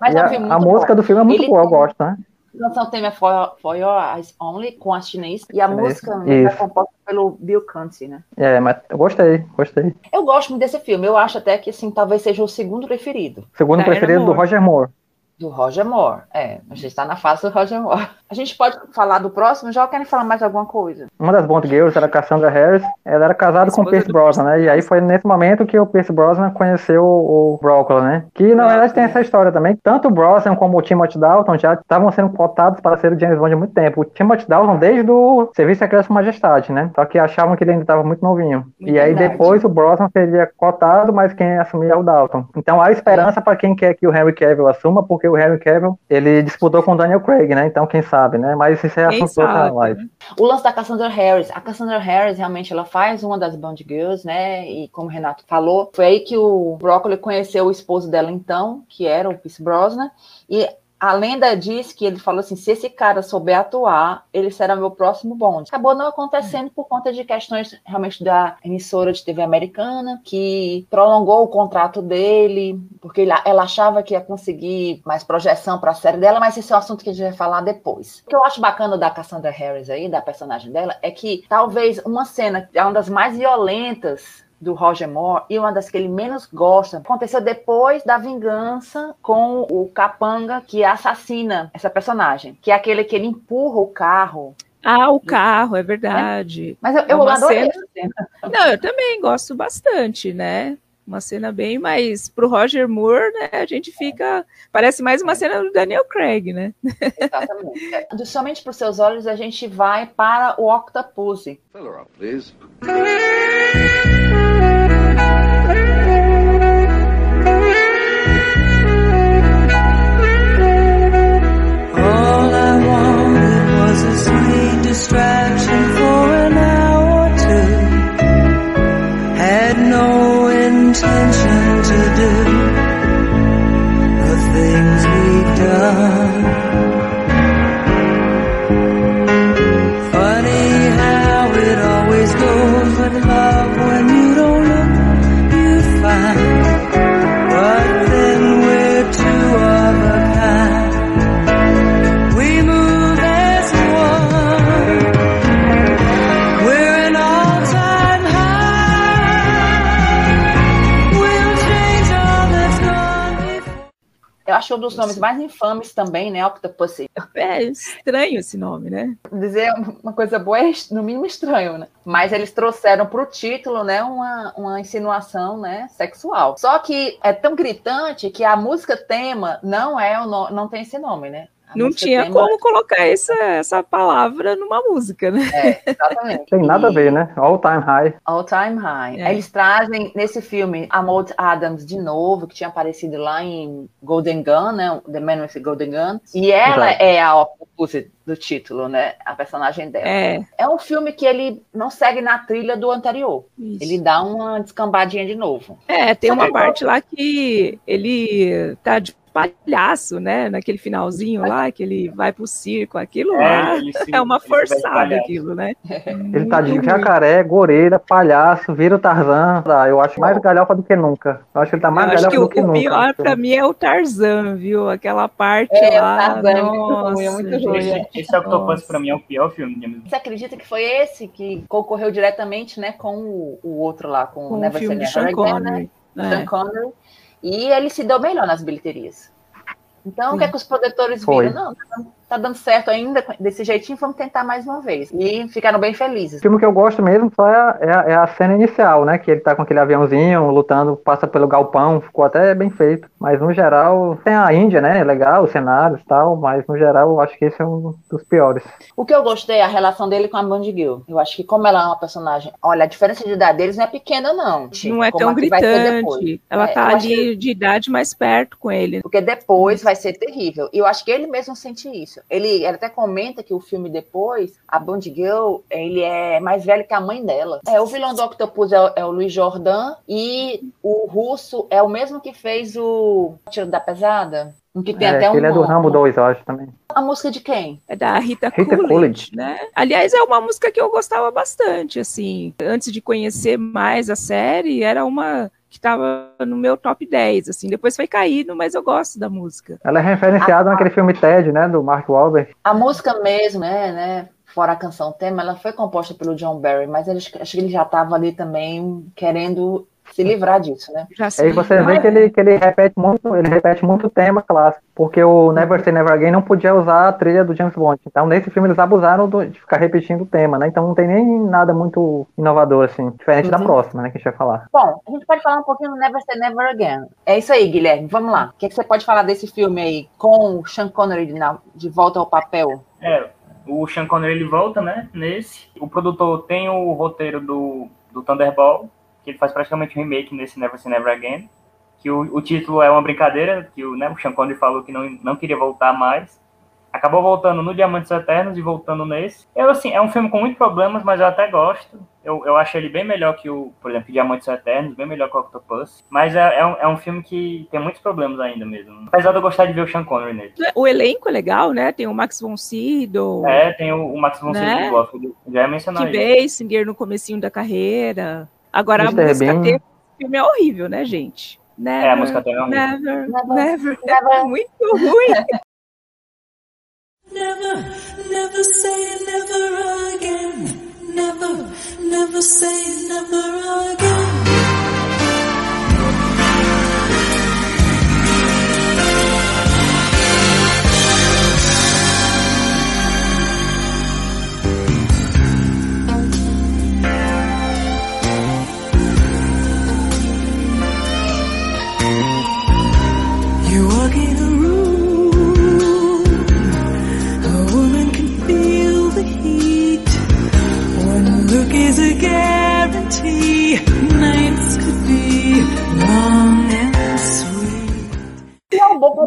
Mas E é um a, filme a muito música bom. do filme é muito Ele boa, eu tem- gosto, né? A canção tema é For, For Your Eyes Only, com a China East, e a Isso, música né, é composta pelo Bill Conti, né? É, mas eu gostei, gostei. Eu gosto muito desse filme, eu acho até que, assim, talvez seja o segundo preferido. Segundo Diana preferido do Moore. Roger Moore. Do Roger Moore, é. A gente está na fase do Roger Moore. A gente pode falar do próximo, já ou querem falar mais alguma coisa? Uma das Bond Girls era a Cassandra Harris. Ela era casada com o Pierce do Brosnan, né? E aí foi nesse momento que o Pierce Brosnan conheceu o Broccoli, né? Que na verdade tem essa história também. Tanto o Brosnan como o Timothy Dalton já estavam sendo cotados para ser o James Bond há muito tempo. O Timothy Dalton desde o Serviço Secreto de Majestade, né? Só que achavam que ele ainda estava muito novinho. e aí verdade. depois o Brosnan seria cotado, mas quem assumia é o Dalton. Então há esperança para quem quer que o Henry Cavill assuma, porque o Henry Cavill ele disputou com o Daniel Craig, né? Então quem sabe, né? Mas isso é assunto para live. O lance da Cassandra Harris. A Cassandra Harris, realmente, ela faz uma das Bond Girls, né? E como o Renato falou, foi aí que o Broccoli conheceu o esposo dela, então, que era o Pierce Brosnan. E a lenda diz que ele falou assim: se esse cara souber atuar, ele será meu próximo Bond. Acabou não acontecendo por conta de questões realmente da emissora de TV americana, que prolongou o contrato dele, porque ela achava que ia conseguir mais projeção para a série dela, mas esse é um assunto que a gente vai falar depois. O que eu acho bacana da Cassandra Harris aí, da personagem dela, é que talvez uma cena, que é uma das mais violentas do Roger Moore e uma das que ele menos gosta aconteceu depois da vingança com o capanga que assassina essa personagem, que é aquele que ele empurra o carro. Ah, o carro, é verdade. Mas eu, É eu adorei cena- essa cena. Não, eu também gosto bastante, né? Uma cena bem, mas pro Roger Moore, né, a gente fica. Parece mais uma cena do Daniel Craig, né? Exatamente. É, Somente para os seus olhos a gente vai para o Octopussy. Fill her up, please. distractions. Dos nomes mais infames também, né? Octopussy. É estranho esse nome, né? Dizer uma coisa boa é no mínimo estranho, né? Mas eles trouxeram para o título, né, uma, uma insinuação, né, sexual. Só que é tão gritante que a música tema não é o no- não tem esse nome, né? Não tinha tema- como colocar essa, essa palavra numa música, né? É, exatamente. Tem nada a ver, né? All time high. All Time High. É. Eles trazem nesse filme a Maud Adams de novo, que tinha aparecido lá em Golden Gun, né? The Man with the Golden Gun. E ela Exato. é a Octopus do título, né? A personagem dela. É, É um filme que ele não segue na trilha do anterior. isso. Ele dá uma descambadinha de novo. É, tem Sabe uma parte lá que ele tá de palhaço, né? Naquele finalzinho lá, que ele vai pro circo, aquilo lá ele se- é uma forçada aquilo, né? Ele tá de jacaré, goreira, palhaço, vira o Tarzan. Ah, eu acho mais galhofa do que nunca. Eu acho que ele tá mais Eu acho galhofa que o, do que o nunca. pior pra mim é o Tarzan, viu? Aquela parte É, o lá. Tarzan é muito nossa, ruim, é muito Esse, esse Octopus Nossa. pra mim é o pior filme de. Você acredita que foi esse que concorreu diretamente, né, com o, o outro lá, com, Com o Never filme Say Sean Never Again, né? Sean É. Connery, e ele se deu melhor nas bilheterias. Então, o que é que os produtores Foi. viram? Não, tá dando, certo ainda desse jeitinho, vamos tentar mais uma vez. E ficaram bem felizes. O filme que eu gosto mesmo só é a, é é a cena inicial, né? Que ele tá com aquele aviãozinho lutando, passa pelo galpão, ficou até bem feito. Mas no geral, tem a Índia, né? Legal, os cenários e tal, mas no geral eu acho que esse é um dos piores. O que eu gostei é a relação dele com a Bond Gill. Eu acho que como ela é uma personagem... Olha, a diferença de idade deles não é pequena, não. Não é tão que gritante. Ela É, tá ali de idade mais perto com ele. Porque depois vai ser terrível. E eu acho que ele mesmo sente isso. Ele, ele até comenta que o filme depois, a Bond Girl, ele é mais velho que a mãe dela. É, o vilão do Octopus é, o- é o Luiz Jordan e o russo é o mesmo que fez o Tiro da Pesada. Um que tem É, até um. ele é do Rambo 2, eu acho também. A música de quem? É da Rita, Rita Coolidge, Coolidge. né? Aliás, é uma música que eu gostava bastante, assim. Antes de conhecer mais a série, era uma que estava no meu top 10, assim. Depois foi caindo, mas eu gosto da música. Ela é referenciada naquele filme Ted, né? Do Mark Wahlberg. A música mesmo, né, né? Fora a canção tema, ela foi composta pelo John Barry, mas ele, acho que ele já estava ali também querendo se livrar disso, né? Já Aí você vê que ele, que ele repete muito, ele repete muito o tema clássico, porque o Never Say Never Again não podia usar a trilha do James Bond. Então nesse filme eles abusaram do- de ficar repetindo o tema, né? Então não tem nem nada muito inovador assim, diferente da Uhum. próxima, né, que a gente vai falar. Bom, a gente pode falar um pouquinho do Never Say Never Again. É isso aí, Guilherme. Vamos lá. O que, que você pode falar desse filme aí com o Sean Connery de, na- de volta ao papel? É, o Sean Connery ele volta, né, nesse. O produtor tem o roteiro do, do Thunderball, que ele faz praticamente um remake nesse Never Say Never Again. Que o, o título é uma brincadeira, que o, né, o Sean Connery falou que não, não queria voltar mais. Acabou voltando no Diamantes Eternos e voltando nesse. Eu, assim, é um filme com muitos problemas, mas eu até gosto. Eu, eu acho ele bem melhor que o, por exemplo, Diamantes Eternos, bem melhor que o Octopus. Mas é, é, um, é um filme que tem muitos problemas ainda mesmo. Apesar de eu gostar de ver o Sean Connery nele. O elenco é legal, né? Tem o Max von Sydow, É, tem o, o Max von Sydow Né? que eu já Key ele. Basinger no comecinho da carreira. Agora a música Bean. tema do filme é horrível, né, gente? Never, É, a música é horrível. Never, Never, never, never. É muito ruim. Never, never say never again. Never, never say never again.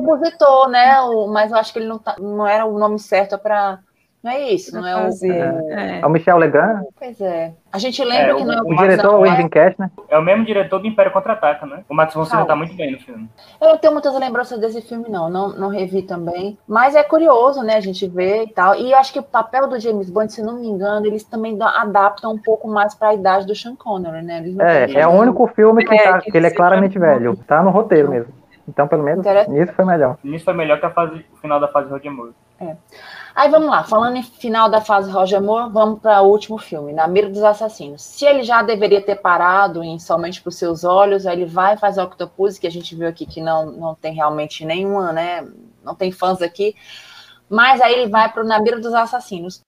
Compositor, né? O- mas eu acho que ele não, tá- não era o nome certo pra. Não é isso, não é o. fazer, É o Michel Legrand, Pois é. A gente lembra É, que não é o- o o diretor o Irving Kestner. É o mesmo diretor do Império Contra-Ataca, né? O Max von Sydow tá muito bem no filme. Eu não tenho muitas lembranças desse filme, não. não. Não revi também. Mas é curioso, né? A gente vê e tal. E eu acho que o papel do James Bond, se não me engano, eles também adaptam um pouco mais para a idade do Sean Connery, né? Eles não É, é o único filme que, É, tá, que ele é claramente velho. Tá no roteiro mesmo. Então, pelo menos, nisso foi melhor. Nisso foi melhor que a fase, o final da fase Roger Moore. Aí vamos lá, falando em final da fase Roger Moore, vamos para o último filme, Na Mira dos Assassinos. Se ele já deveria ter parado em Somente para os Seus Olhos, aí ele vai fazer Octopus, que a gente viu aqui que não, não tem realmente nenhuma, né? Não tem fãs aqui. Mas aí ele vai para o Na Mira dos Assassinos.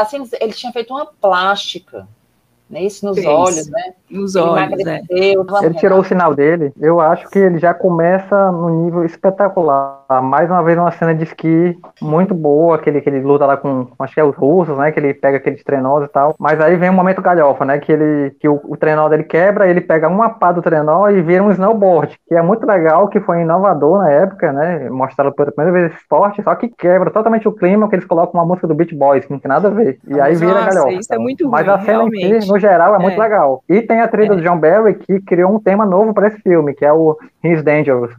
Assassinos, ele tinha feito uma plástica, né? Isso nos Fez. olhos, né? Nos Ele olhos, é. Ele tirou o sinal dele. Eu acho que ele já começa no nível espetacular. Mais uma vez, uma cena de esqui muito boa. Aquele que ele luta lá com, acho que é os russos, né? Que ele pega aqueles trenós e tal. Mas aí vem um momento galhofa, né? Que, ele, que o, o trenó dele quebra, ele pega uma pá do trenó e vira um snowboard. Que é muito legal, que foi inovador na época, né? Mostraram pela primeira vez esse esporte, só que quebra totalmente o clima, que eles colocam uma música do Beach Boys, que não tem nada a ver. E aí vira Nossa, galhofa. isso é muito Mas ruim, a cena em si, realmente. no geral, é muito É. legal. E tem a trilha do John Barry, que criou um tema novo para esse filme, que é o He's Dangerous.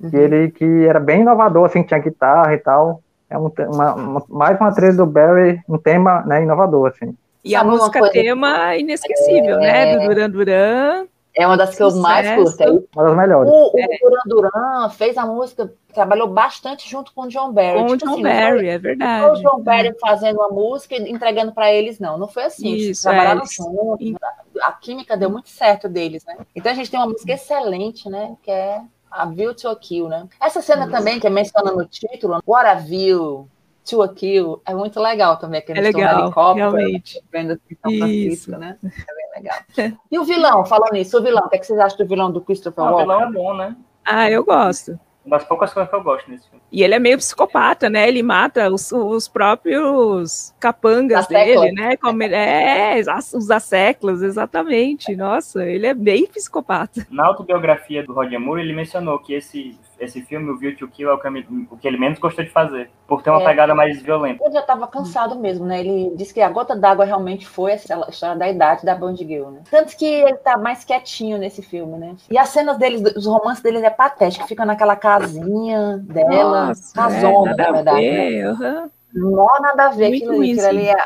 Uhum. E ele que era bem inovador, assim, tinha guitarra e tal. É um, uma, uma- mais uma trilha do Barry, um tema né, inovador, assim. E a Sabe música coisa- tema inesquecível, né? Do Duran Duran. É uma das que eu mais curto. aí. Uma das melhores. O, o Duran Duran fez a música, trabalhou bastante junto com o John Barry. Com o Tipo John assim, não foi- Barry, é Não foi verdade. o John Barry fazendo uma música e entregando para eles, não. Não foi assim. Isso, trabalharam é, juntos. A química deu muito certo deles, né? Então a gente tem uma música excelente, né? Que é a View to a Kill, né? Essa cena também, que é mencionada no título, What a View to a Kill, é muito legal também. Que É eles estão no legal, helicóptero, realmente. Vendo assim, São Isso. Francisco, né? É bem legal. E o vilão, falando nisso, o vilão, o que, é que vocês acham do vilão do Christopher o Walken? vilão é bom, né? Ah, eu gosto. Uma das poucas coisas que eu gosto nesse filme. E ele é meio psicopata, né? Ele mata os, os próprios capangas dele, né? Como ele- é, os asseclas, exatamente. Nossa, ele é bem psicopata. Na autobiografia do Roger Moore, ele mencionou que esse, esse filme, o View to Kill, é o que, o que ele menos gostou de fazer, por ter uma É. pegada mais violenta. Ele já estava cansado mesmo, né? Ele disse que a gota d'água realmente foi essa história da idade da Bond Girl, né? Tanto que ele tá mais quietinho nesse filme, né? E as cenas deles, os romances deles é patético, fica naquela casinha dela, Nossa, casona, é, nada na a verdade. né? ver, aham. Não nada a ver Muito aquilo Aquilo ali é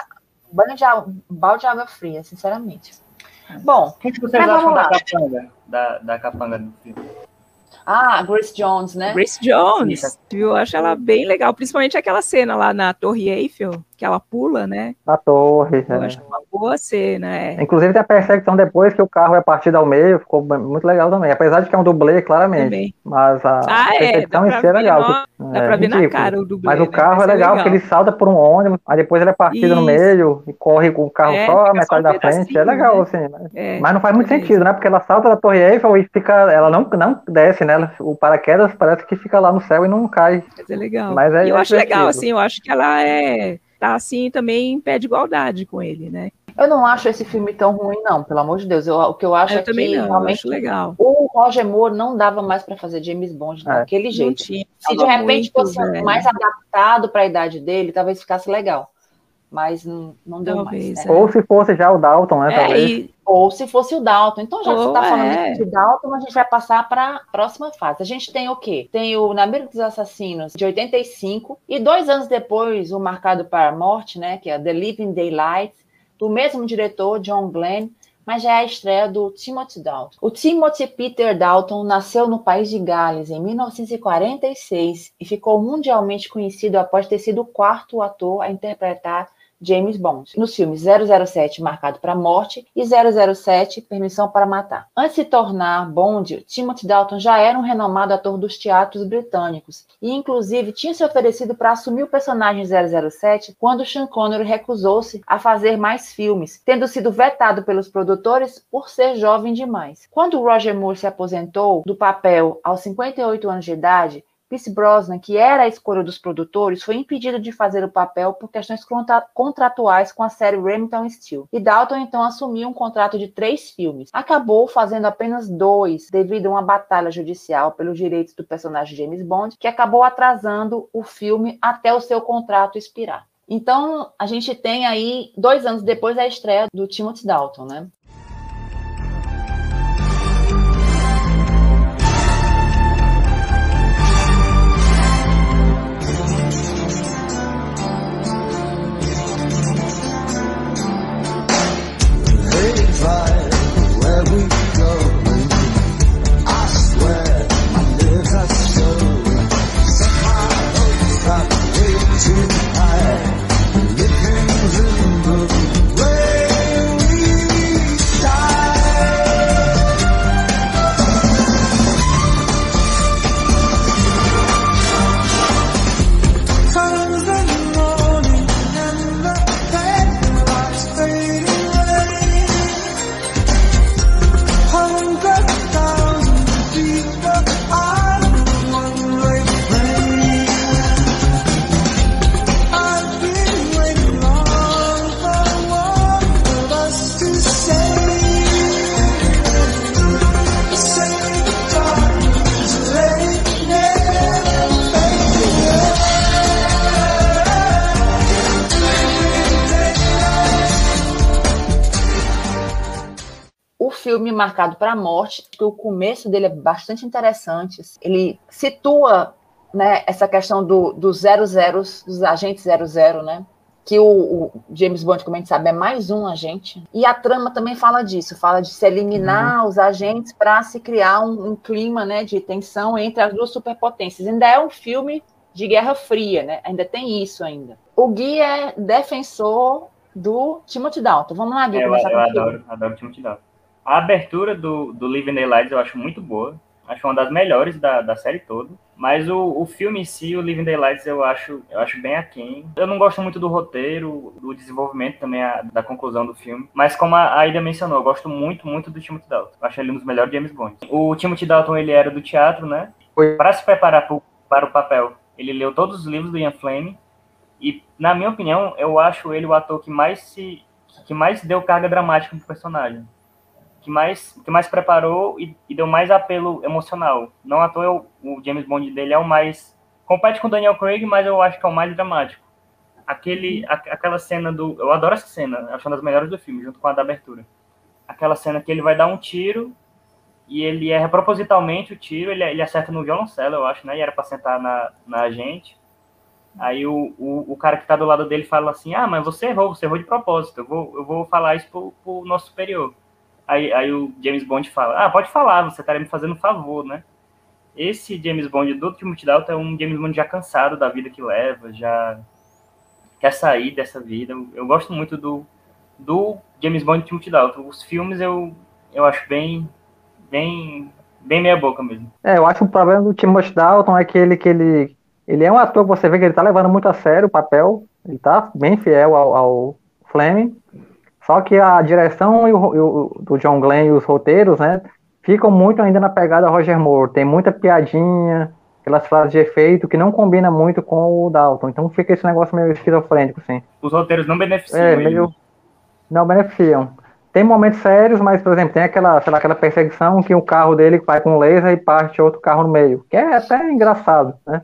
banho de água, balde de água fria, sinceramente. Bom, O que vocês acham da capanga? Da, da capanga do filme? Ah, Grace Jones, né? Grace Jones, Isso. eu acho ela bem legal, principalmente aquela cena lá na Torre Eiffel, que ela pula, né? Da torre. Eu é. acho uma boa cena, é. Inclusive tem a perseguição depois que o carro é partido ao meio, ficou muito legal também. Apesar de que é um dublê, claramente. Também. Mas a Ah, é, perseguição em si é legal. dá É pra ver na ridículo. cara o dublê, Mas o né? carro é ser legal, legal. porque ele salta por um ônibus, aí depois ele é partido no Isso. meio e corre com o carro É, só a só metade um da frente. É legal, né? assim. né? É, Mas não faz muito sentido, né? Porque ela salta da Torre Eiffel e fica. Ela não, não desce, né? O paraquedas parece que fica lá no céu e não cai. Mas é legal. Mas é eu acho legal, assim, eu acho que ela é. Tá assim também em pé de igualdade com ele, né? Eu não acho esse filme tão ruim, não, pelo amor de Deus. Eu- o que eu acho Eu é também que não, eu realmente acho legal. o Roger Moore não dava mais para fazer James Bond É. daquele jeito. tinha. Se de repente muito fosse velho. mais adaptado para a idade dele, talvez ficasse legal. Mas não, não deu Talvez, mais. é. Ou se fosse já o Dalton, né? É, talvez. e Ou se fosse o Dalton. Então, já que você Ou está falando é. de Dalton, a gente vai passar para a próxima fase. A gente tem o quê? Tem o Namiro dos Assassinos, de 85, e dois anos depois, o Marcado para a Morte, né, que é The Living Daylights, do mesmo diretor, John Glenn, mas já é a estreia do Timothy Dalton. O Timothy Peter Dalton nasceu no país de Gales em 1946 e ficou mundialmente conhecido após ter sido o quarto ator a interpretar James Bond, nos filmes 007 Marcado para a Morte e 007 Permissão para Matar. Antes de se tornar Bond, Timothy Dalton já era um renomado ator dos teatros britânicos e, inclusive, tinha se oferecido para assumir o personagem 007 quando Sean Connery recusou-se a fazer mais filmes, tendo sido vetado pelos produtores por ser jovem demais. Quando Roger Moore se aposentou do papel aos 58 anos de idade, Pierce Brosnan, que era a escolha dos produtores, foi impedido de fazer o papel por questões contra- contratuais com a série Remington Steel. E Dalton então assumiu um contrato de três filmes. Acabou fazendo apenas dois, devido a uma batalha judicial pelos direitos do personagem James Bond, que acabou atrasando o filme até o seu contrato expirar. Então, a gente tem aí, dois anos depois, a estreia do Timothy Dalton, né? Filme Marcado para a Morte, que o começo dele é bastante interessante. Ele situa né, essa questão do, dos zero zeros, dos agentes 00, né? Que o, o James Bond, como a gente sabe, é mais um agente. E a trama também fala disso, fala de se eliminar os agentes para se criar um, um clima né, de tensão entre as duas superpotências. Ainda é um filme de Guerra Fria, né? Ainda tem isso ainda. O Gui é defensor do Timothy Dalton. Vamos lá, Gui, É, eu, eu adoro, adoro o Timothy Dalton. A abertura do, do Living Daylights eu acho muito boa. Acho uma das melhores da, da série toda. Mas o, o filme em si, o Living Daylights, eu acho, eu acho bem aquém. Eu não gosto muito do roteiro, do desenvolvimento também, a- da conclusão do filme. Mas como a Aida mencionou, eu gosto muito, muito do Timothy Dalton. Acho ele um dos melhores James Bond. O Timothy Dalton, ele era do teatro, né? Para se preparar pro- para o papel, ele leu todos os livros do Ian Fleming. E, na minha opinião, eu acho ele o ator que mais se que mais deu carga dramática pro personagem que mais, que mais preparou e, e deu mais apelo emocional. Não à toa, eu- o James Bond dele é o mais. Compete com o Daniel Craig, mas eu acho que é o mais dramático. Aquele, a- aquela cena do. Eu adoro essa cena, acho uma das melhores do filme, junto com a da abertura. Aquela cena que ele vai dar um tiro e ele erra propositalmente o tiro, ele, ele acerta no violoncelo, eu acho, né? E era pra sentar na, na gente. Aí o, o, o cara que tá do lado dele fala assim: Ah, mas você errou, você errou de propósito, eu vou, eu vou falar isso pro, pro nosso superior. Aí, aí o James Bond fala: Ah, pode falar, você estaria me fazendo um favor, né? Esse James Bond do Timothy Dalton é um James Bond já cansado da vida que leva, já quer sair dessa vida. Eu, gosto muito do, do James Bond e Timothy Dalton. Os filmes eu, eu acho bem, bem, bem meia boca mesmo. É, eu acho que o problema do Timothy Dalton é que ele, que ele, ele é um ator que você vê que ele tá levando muito a sério o papel, ele tá bem fiel ao, ao Fleming, só que a direção e o, e o- do John Glenn e os roteiros, né, ficam muito ainda na pegada Roger Moore, tem muita piadinha, aquelas frases de efeito que não combina muito com o Dalton, então fica esse negócio meio esquizofrênico, assim. Os roteiros não beneficiam É, ele. meio. Não beneficiam. Tem momentos sérios, mas, por exemplo, tem aquela, sei lá, aquela perseguição que o carro dele vai com laser e parte outro carro no meio. Que é até engraçado, né?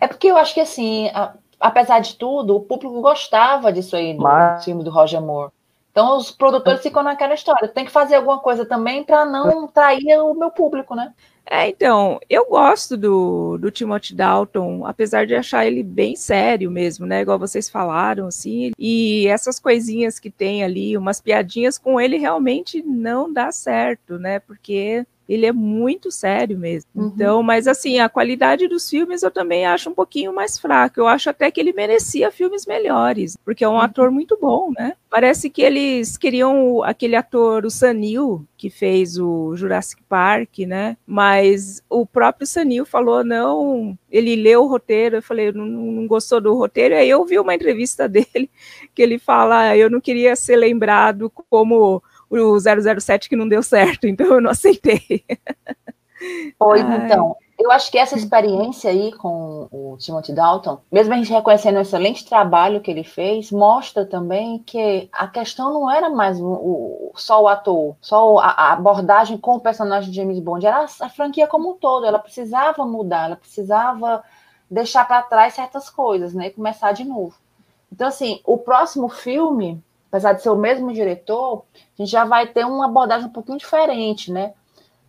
É porque eu acho que, assim, a- apesar de tudo, o público gostava disso aí do Mas- filme do Roger Moore. Então os produtores ficam naquela história. Tem que fazer alguma coisa também para não trair o meu público, né? É, então, eu gosto do, do Timothy Dalton, apesar de achar ele bem sério mesmo, né? Igual vocês falaram, assim. E essas coisinhas que tem ali, umas piadinhas com ele, realmente não dá certo, né? Porque ele é muito sério mesmo. Uhum. Então, mas assim, a qualidade dos filmes eu também acho um pouquinho mais fraca. Eu acho até que ele merecia filmes melhores, porque é um ator muito bom, né? Parece que eles queriam aquele ator, o Sanil, que fez o Jurassic Park, né? Mas o próprio Sanil falou, não, ele leu o roteiro, eu falei, não, não gostou do roteiro, aí eu vi uma entrevista dele, que ele fala, "Ah, eu não queria ser lembrado como o 007 que não deu certo, então eu não aceitei. Pois Ai. então, eu acho que essa experiência aí com o Timothy Dalton, mesmo a gente reconhecendo o excelente trabalho que ele fez, mostra também que a questão não era mais o, só o ator, só a, a abordagem com o personagem de James Bond, era a, a franquia como um todo. Ela precisava mudar, ela precisava deixar para trás certas coisas, né, e começar de novo. Então, assim, o próximo filme, apesar de ser o mesmo diretor, a gente já vai ter uma abordagem um pouquinho diferente, né?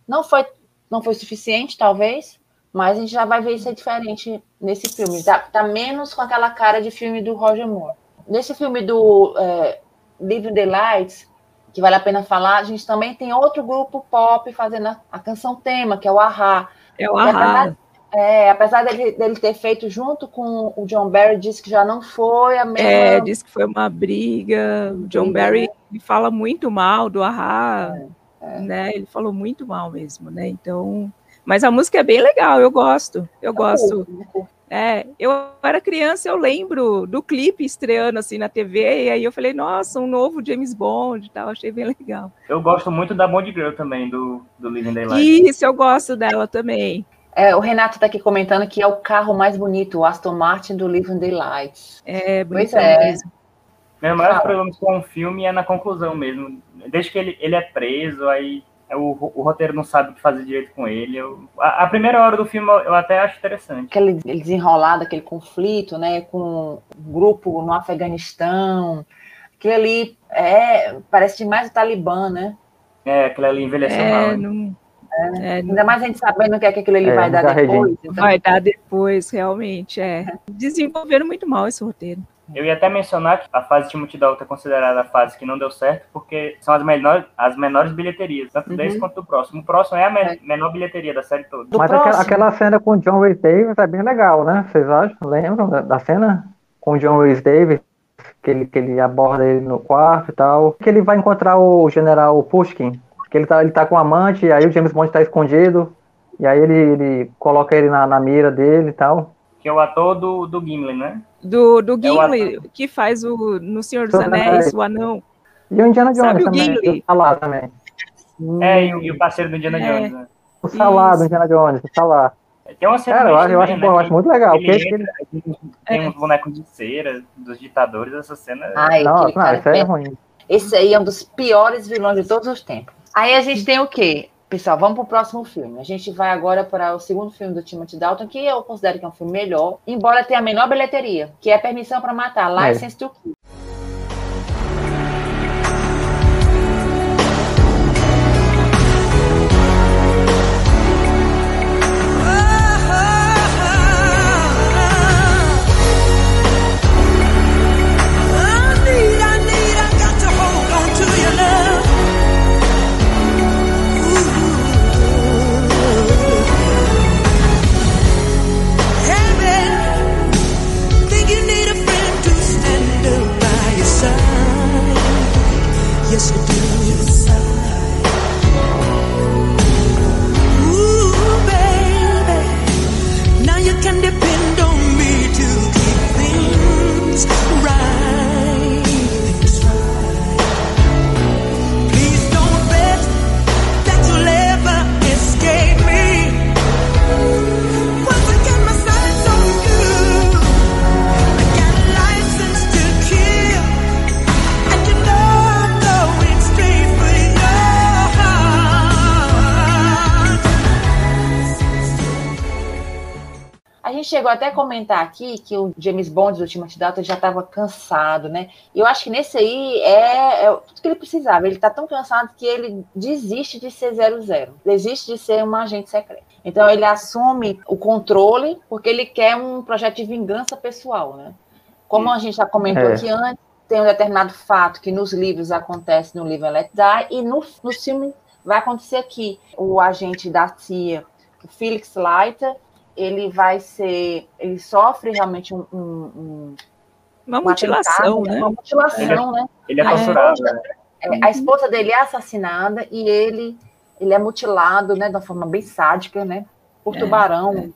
Não foi não foi suficiente, talvez, mas a gente já vai ver isso aí diferente nesse filme. Tá, tá menos com aquela cara de filme do Roger Moore. Nesse filme do é, Living the Lights, que vale a pena falar, a gente também tem outro grupo pop fazendo a, a canção tema, que é o Ahá. É o Ahá. É, apesar dele, dele ter feito junto com o John Barry, disse que já não foi a mesma. É, diz que foi uma briga. O John Briga, Barry né? ele fala muito mal do Ahá, É, né? Ele falou muito mal mesmo, né? Então, mas a música é bem legal, eu gosto. Eu gosto. É, eu era criança, eu lembro do clipe estreando assim na TV, e aí eu falei, nossa, um novo James Bond e tal, achei bem legal. Eu gosto muito da Bond Girl também, do, do Living Daylight. Isso, eu gosto dela também. É, o Renato está aqui comentando que é o carro mais bonito, o Aston Martin do Living Daylights. É, Pois é. mesmo. Meus maiores Fala. problemas com o filme é na conclusão mesmo. Desde que ele, ele é preso, aí o, o roteiro não sabe o que fazer direito com ele. Eu- a, a primeira hora do filme eu, até acho interessante. aquele desenrolado, aquele conflito, né, com um grupo no Afeganistão. Aquilo ali é, parece demais o Talibã, né? É, aquilo ali envelheceu mal. É, hein? não, é, não Ainda mais a gente sabendo o que é que aquilo ali É, vai dar depois. Então, vai dar depois, realmente, é. Desenvolveram muito mal esse roteiro. Eu ia até mencionar que a fase de Timothy Dalton é considerada a fase que não deu certo, porque são as menores, as menores bilheterias, tanto Uhum. desse quanto do próximo. O próximo é a me- menor bilheteria da série toda. do Mas aquela, aquela cena com o John Rhys Davis é bem legal, né? Vocês acham? Lembram da, da cena com o John Rhys Davis? Que ele, que ele aborda ele no quarto e tal. Que ele vai encontrar o general Pushkin. Que ele tá, ele tá com o amante, e aí o James Bond tá escondido. E aí ele, ele coloca ele na, na mira dele e tal. Que é o ator do, do Gimli, né? Do, do É Gimli, que faz o no Senhor dos Anéis, o anão. E o Indiana Sabe Jones o também. Gimli? O Salah também. É, e, o- e o parceiro do Indiana É. Jones, né? O Salah do. Indiana Jones. O Salah. Tem uma cena Cara, eu acho, eu acho, eu né, acho muito legal. Ele Porque ele, entra, tem uns bonecos de cera dos ditadores, essa cena. é- Ai, não, cara isso aí é é ruim. Esse aí é um dos piores vilões de todos os tempos. Aí a gente tem o quê? Pessoal, vamos pro próximo filme. A gente vai agora para o segundo filme do Timothy Dalton, que eu considero que é um filme melhor, embora tenha a menor bilheteria, que é Permissão para Matar, License to Kill. Até comentar aqui que o James Bond do Ultimate Data já estava cansado, né? E eu acho que nesse aí é, é tudo que ele precisava. Ele está tão cansado que ele desiste de ser 00, desiste de ser um agente secreto. Então ele assume o controle porque ele quer um projeto de vingança pessoal, né? Como a gente já comentou É. aqui antes, tem um determinado fato que nos livros acontece no livro Let Die e no, no filme vai acontecer aqui. O agente da CIA, o Felix Leiter, ele vai ser, ele sofre realmente um, um- um- Uma um mutilação, atentado, né? Uma mutilação, né? Ele é A torturado. esposa- né? É, a esposa dele é assassinada e ele, ele é mutilado, né, de uma forma bem sádica, né, por É, tubarão.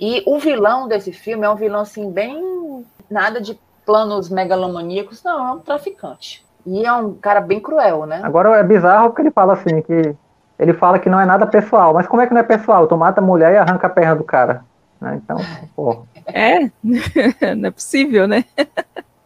E o vilão desse filme é um vilão assim bem nada de planos megalomaníacos, não, é um traficante. E é um cara bem cruel, né? Agora é bizarro porque ele fala assim que ele fala que não é nada pessoal, mas como é que não é pessoal? Tu mata a mulher e arranca a perna do cara. né? Então, pô, É, não é possível, né?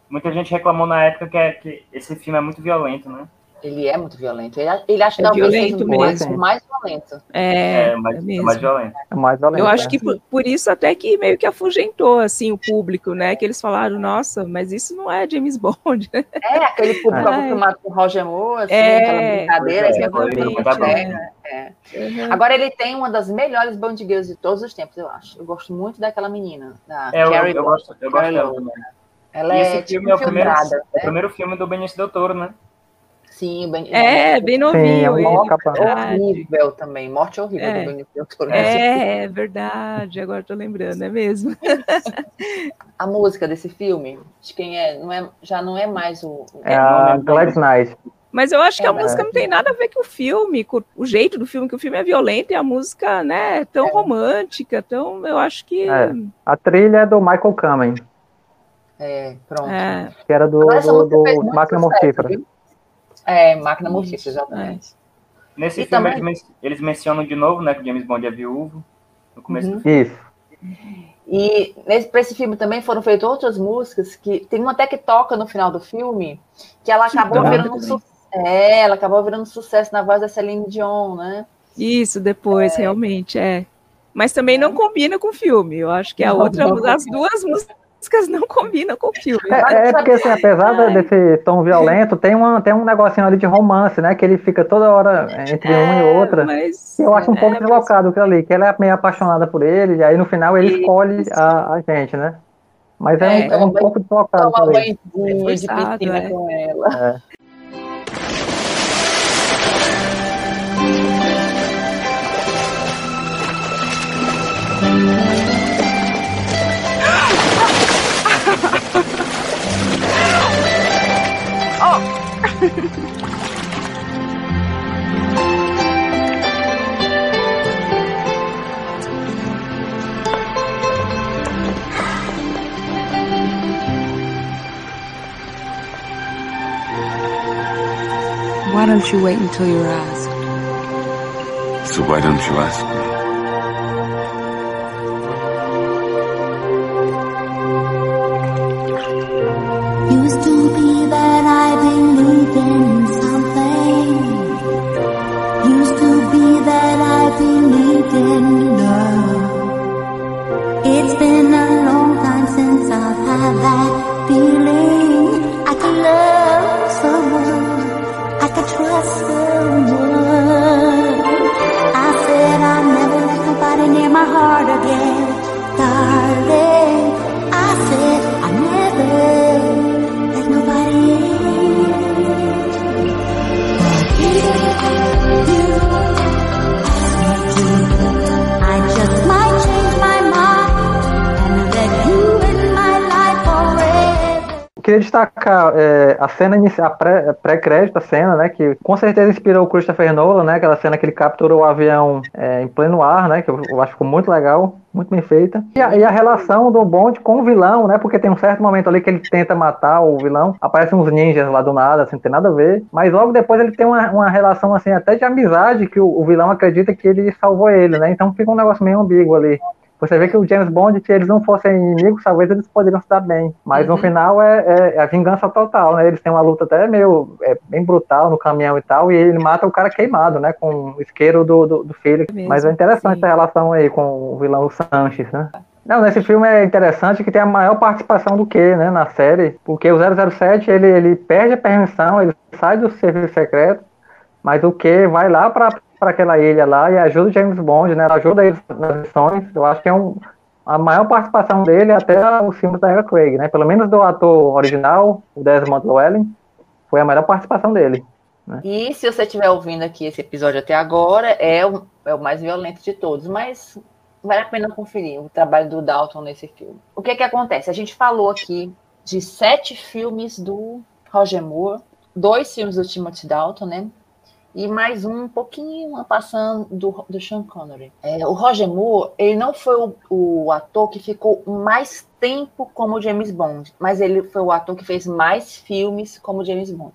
Muita gente reclamou na época que, é- que esse filme é muito violento, né? Ele é muito violento. Ele, ele acha que É talvez violento seja o mesmo. mais, mais violento. É, É, mais, é é mesmo. mais violento. é mais violento. Eu acho né? que por, por isso até que meio que afugentou assim o público, né? Que eles falaram, nossa, mas isso não é James Bond. né? É, aquele público acostumado com o Roger Moore, assim, É, aquela brincadeira. é, assim, bronca. né? É. Uhum. Agora ele tem uma das melhores Bond Girls de todos os tempos, eu acho. Eu gosto muito daquela menina, da É, eu, Carrie eu Law. gosto, eu gosto dela. Ela E é esse tipo filme é o primeiro, infiltrada, é o né? primeiro filme do Benício Del Toro, né? Sim, bem, É, bem novinho Sim, ele, é horrível também. Morte horrível É. do Toro. É, é verdade, agora tô lembrando, é mesmo. A música desse filme, de quem é, não é, já não é mais o. É a Gladys Knight. Mas eu acho que a É, música não tem nada a ver com o filme, com o jeito do filme, que o filme é violento e a música, né, é tão romântica, então eu acho que É. A trilha é do Michael Kamen, É, pronto. é, que era do, Agora do, do Máquina Mortífera. viu? É, Máquina Mortífera, exatamente. Nesse E filme também- eles, men- eles mencionam de novo, né, que o James Bond é viúvo. No começo Uhum. do filme. Isso. E nesse, pra esse filme também foram feitas outras músicas que tem uma até que toca no final do filme, que ela acabou dó virando um su- é, ela acabou virando sucesso na voz da Celine Dion, né? isso depois, realmente, é. Mas também não combina com o filme, eu acho que a Não, outra, as duas músicas não combinam com o filme. É, é porque, assim, apesar Ai. desse tom violento, tem, uma, tem um negocinho ali de romance, né? Que ele fica toda hora entre uma e outra. Mas, eu acho um é, pouco deslocado aquilo ali, que ela é meio apaixonada por ele, e aí no final ele Isso. escolhe a, a gente, né? Mas é, É, um, é um pouco deslocado Toma banho de piscina é. com ela. É. Why don't you wait until you're asked? So why don't you ask me? Queria é, a cena inicial, a pré-crédito, a cena, né? Que com certeza inspirou o Christopher Nolan, né? Aquela cena que ele capturou o avião é, em pleno ar, né? Que eu, eu acho que ficou muito legal, muito bem feita. E a, e a relação do Bond com o vilão, né? Porque tem um certo momento ali que ele tenta matar o vilão, aparecem uns ninjas lá do nada, assim, não tem nada a ver. Mas logo depois ele tem uma, uma relação, assim, até de amizade, que o, o vilão acredita que ele salvou ele, né? Então fica um negócio meio ambíguo ali. Você vê que o James Bond, se eles não fossem inimigos, talvez eles poderiam se dar bem. Mas no Uhum. final é, é- é a vingança total, né? Eles têm uma luta até meio é, bem brutal no caminhão e tal, e ele mata o cara queimado, né? Com o isqueiro do, do, do Felix. Mesmo, Mas é interessante sim. essa relação aí com o vilão Sanches, né? Não, nesse filme é interessante que tem a maior participação do Q, né, na série, porque o 007, ele, ele perde a permissão, ele sai do serviço secreto, mas o Q vai lá para aquela ilha lá e ajuda o James Bond, né, ajuda ele nas missões, eu acho que é um, a maior participação dele até o filme da Era Craig, né, pelo menos do ator original, o Desmond Llewellyn, foi a maior participação dele. Né? E se você estiver ouvindo aqui esse episódio até agora, é o, é o mais violento de todos, mas vale a pena conferir o trabalho do Dalton nesse filme. O que é que acontece? A gente falou aqui de sete filmes do Roger Moore, dois filmes do Timothy Dalton, né? E mais um, um pouquinho passando do, do Sean Connery. É, o Roger Moore, ele não foi o, o, ator que ficou mais tempo como James Bond, mas ele foi o ator que fez mais filmes como James Bond.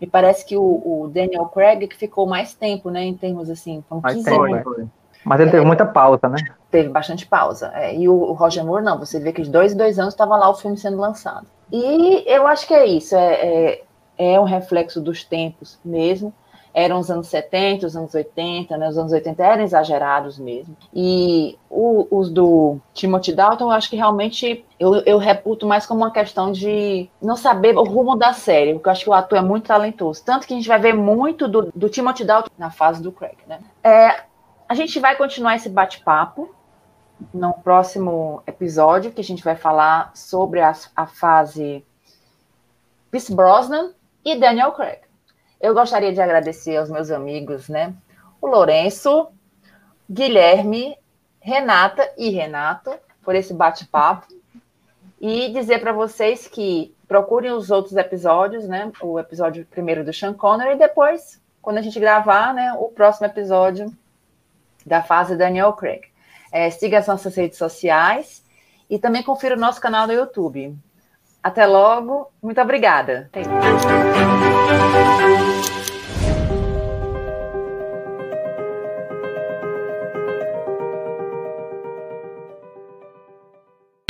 Me parece que o, o Daniel Craig que ficou mais tempo, né, em termos assim, com 15 tempo, anos. Né? Mas ele teve É. muita pausa, né? Teve bastante pausa. É, e o, o Roger Moore, não. Você vê que de dois em dois anos estava lá o filme sendo lançado. E eu acho que é isso. É, é, é um reflexo dos tempos mesmo. Eram os anos 70, os anos 80, né? Os anos 80 eram exagerados mesmo. E o- os do Timothy Dalton, eu acho que realmente eu, eu reputo mais como uma questão de não saber o rumo da série, porque eu acho que o ator é muito talentoso. Tanto que a gente vai ver muito do, do Timothy Dalton na fase do Craig, né? É, a gente vai continuar esse bate-papo no próximo episódio, que a gente vai falar sobre a, a fase Pierce Brosnan e Daniel Craig. Eu gostaria de agradecer aos meus amigos, né? O Lourenço, Guilherme, Renata e Renato por esse bate-papo e dizer para vocês que procurem os outros episódios, né? O episódio primeiro do Sean Connery e depois, quando a gente gravar, né, o próximo episódio da fase Daniel Craig. É, siga as nossas redes sociais e também confira o nosso canal no YouTube. Até logo, muito obrigada.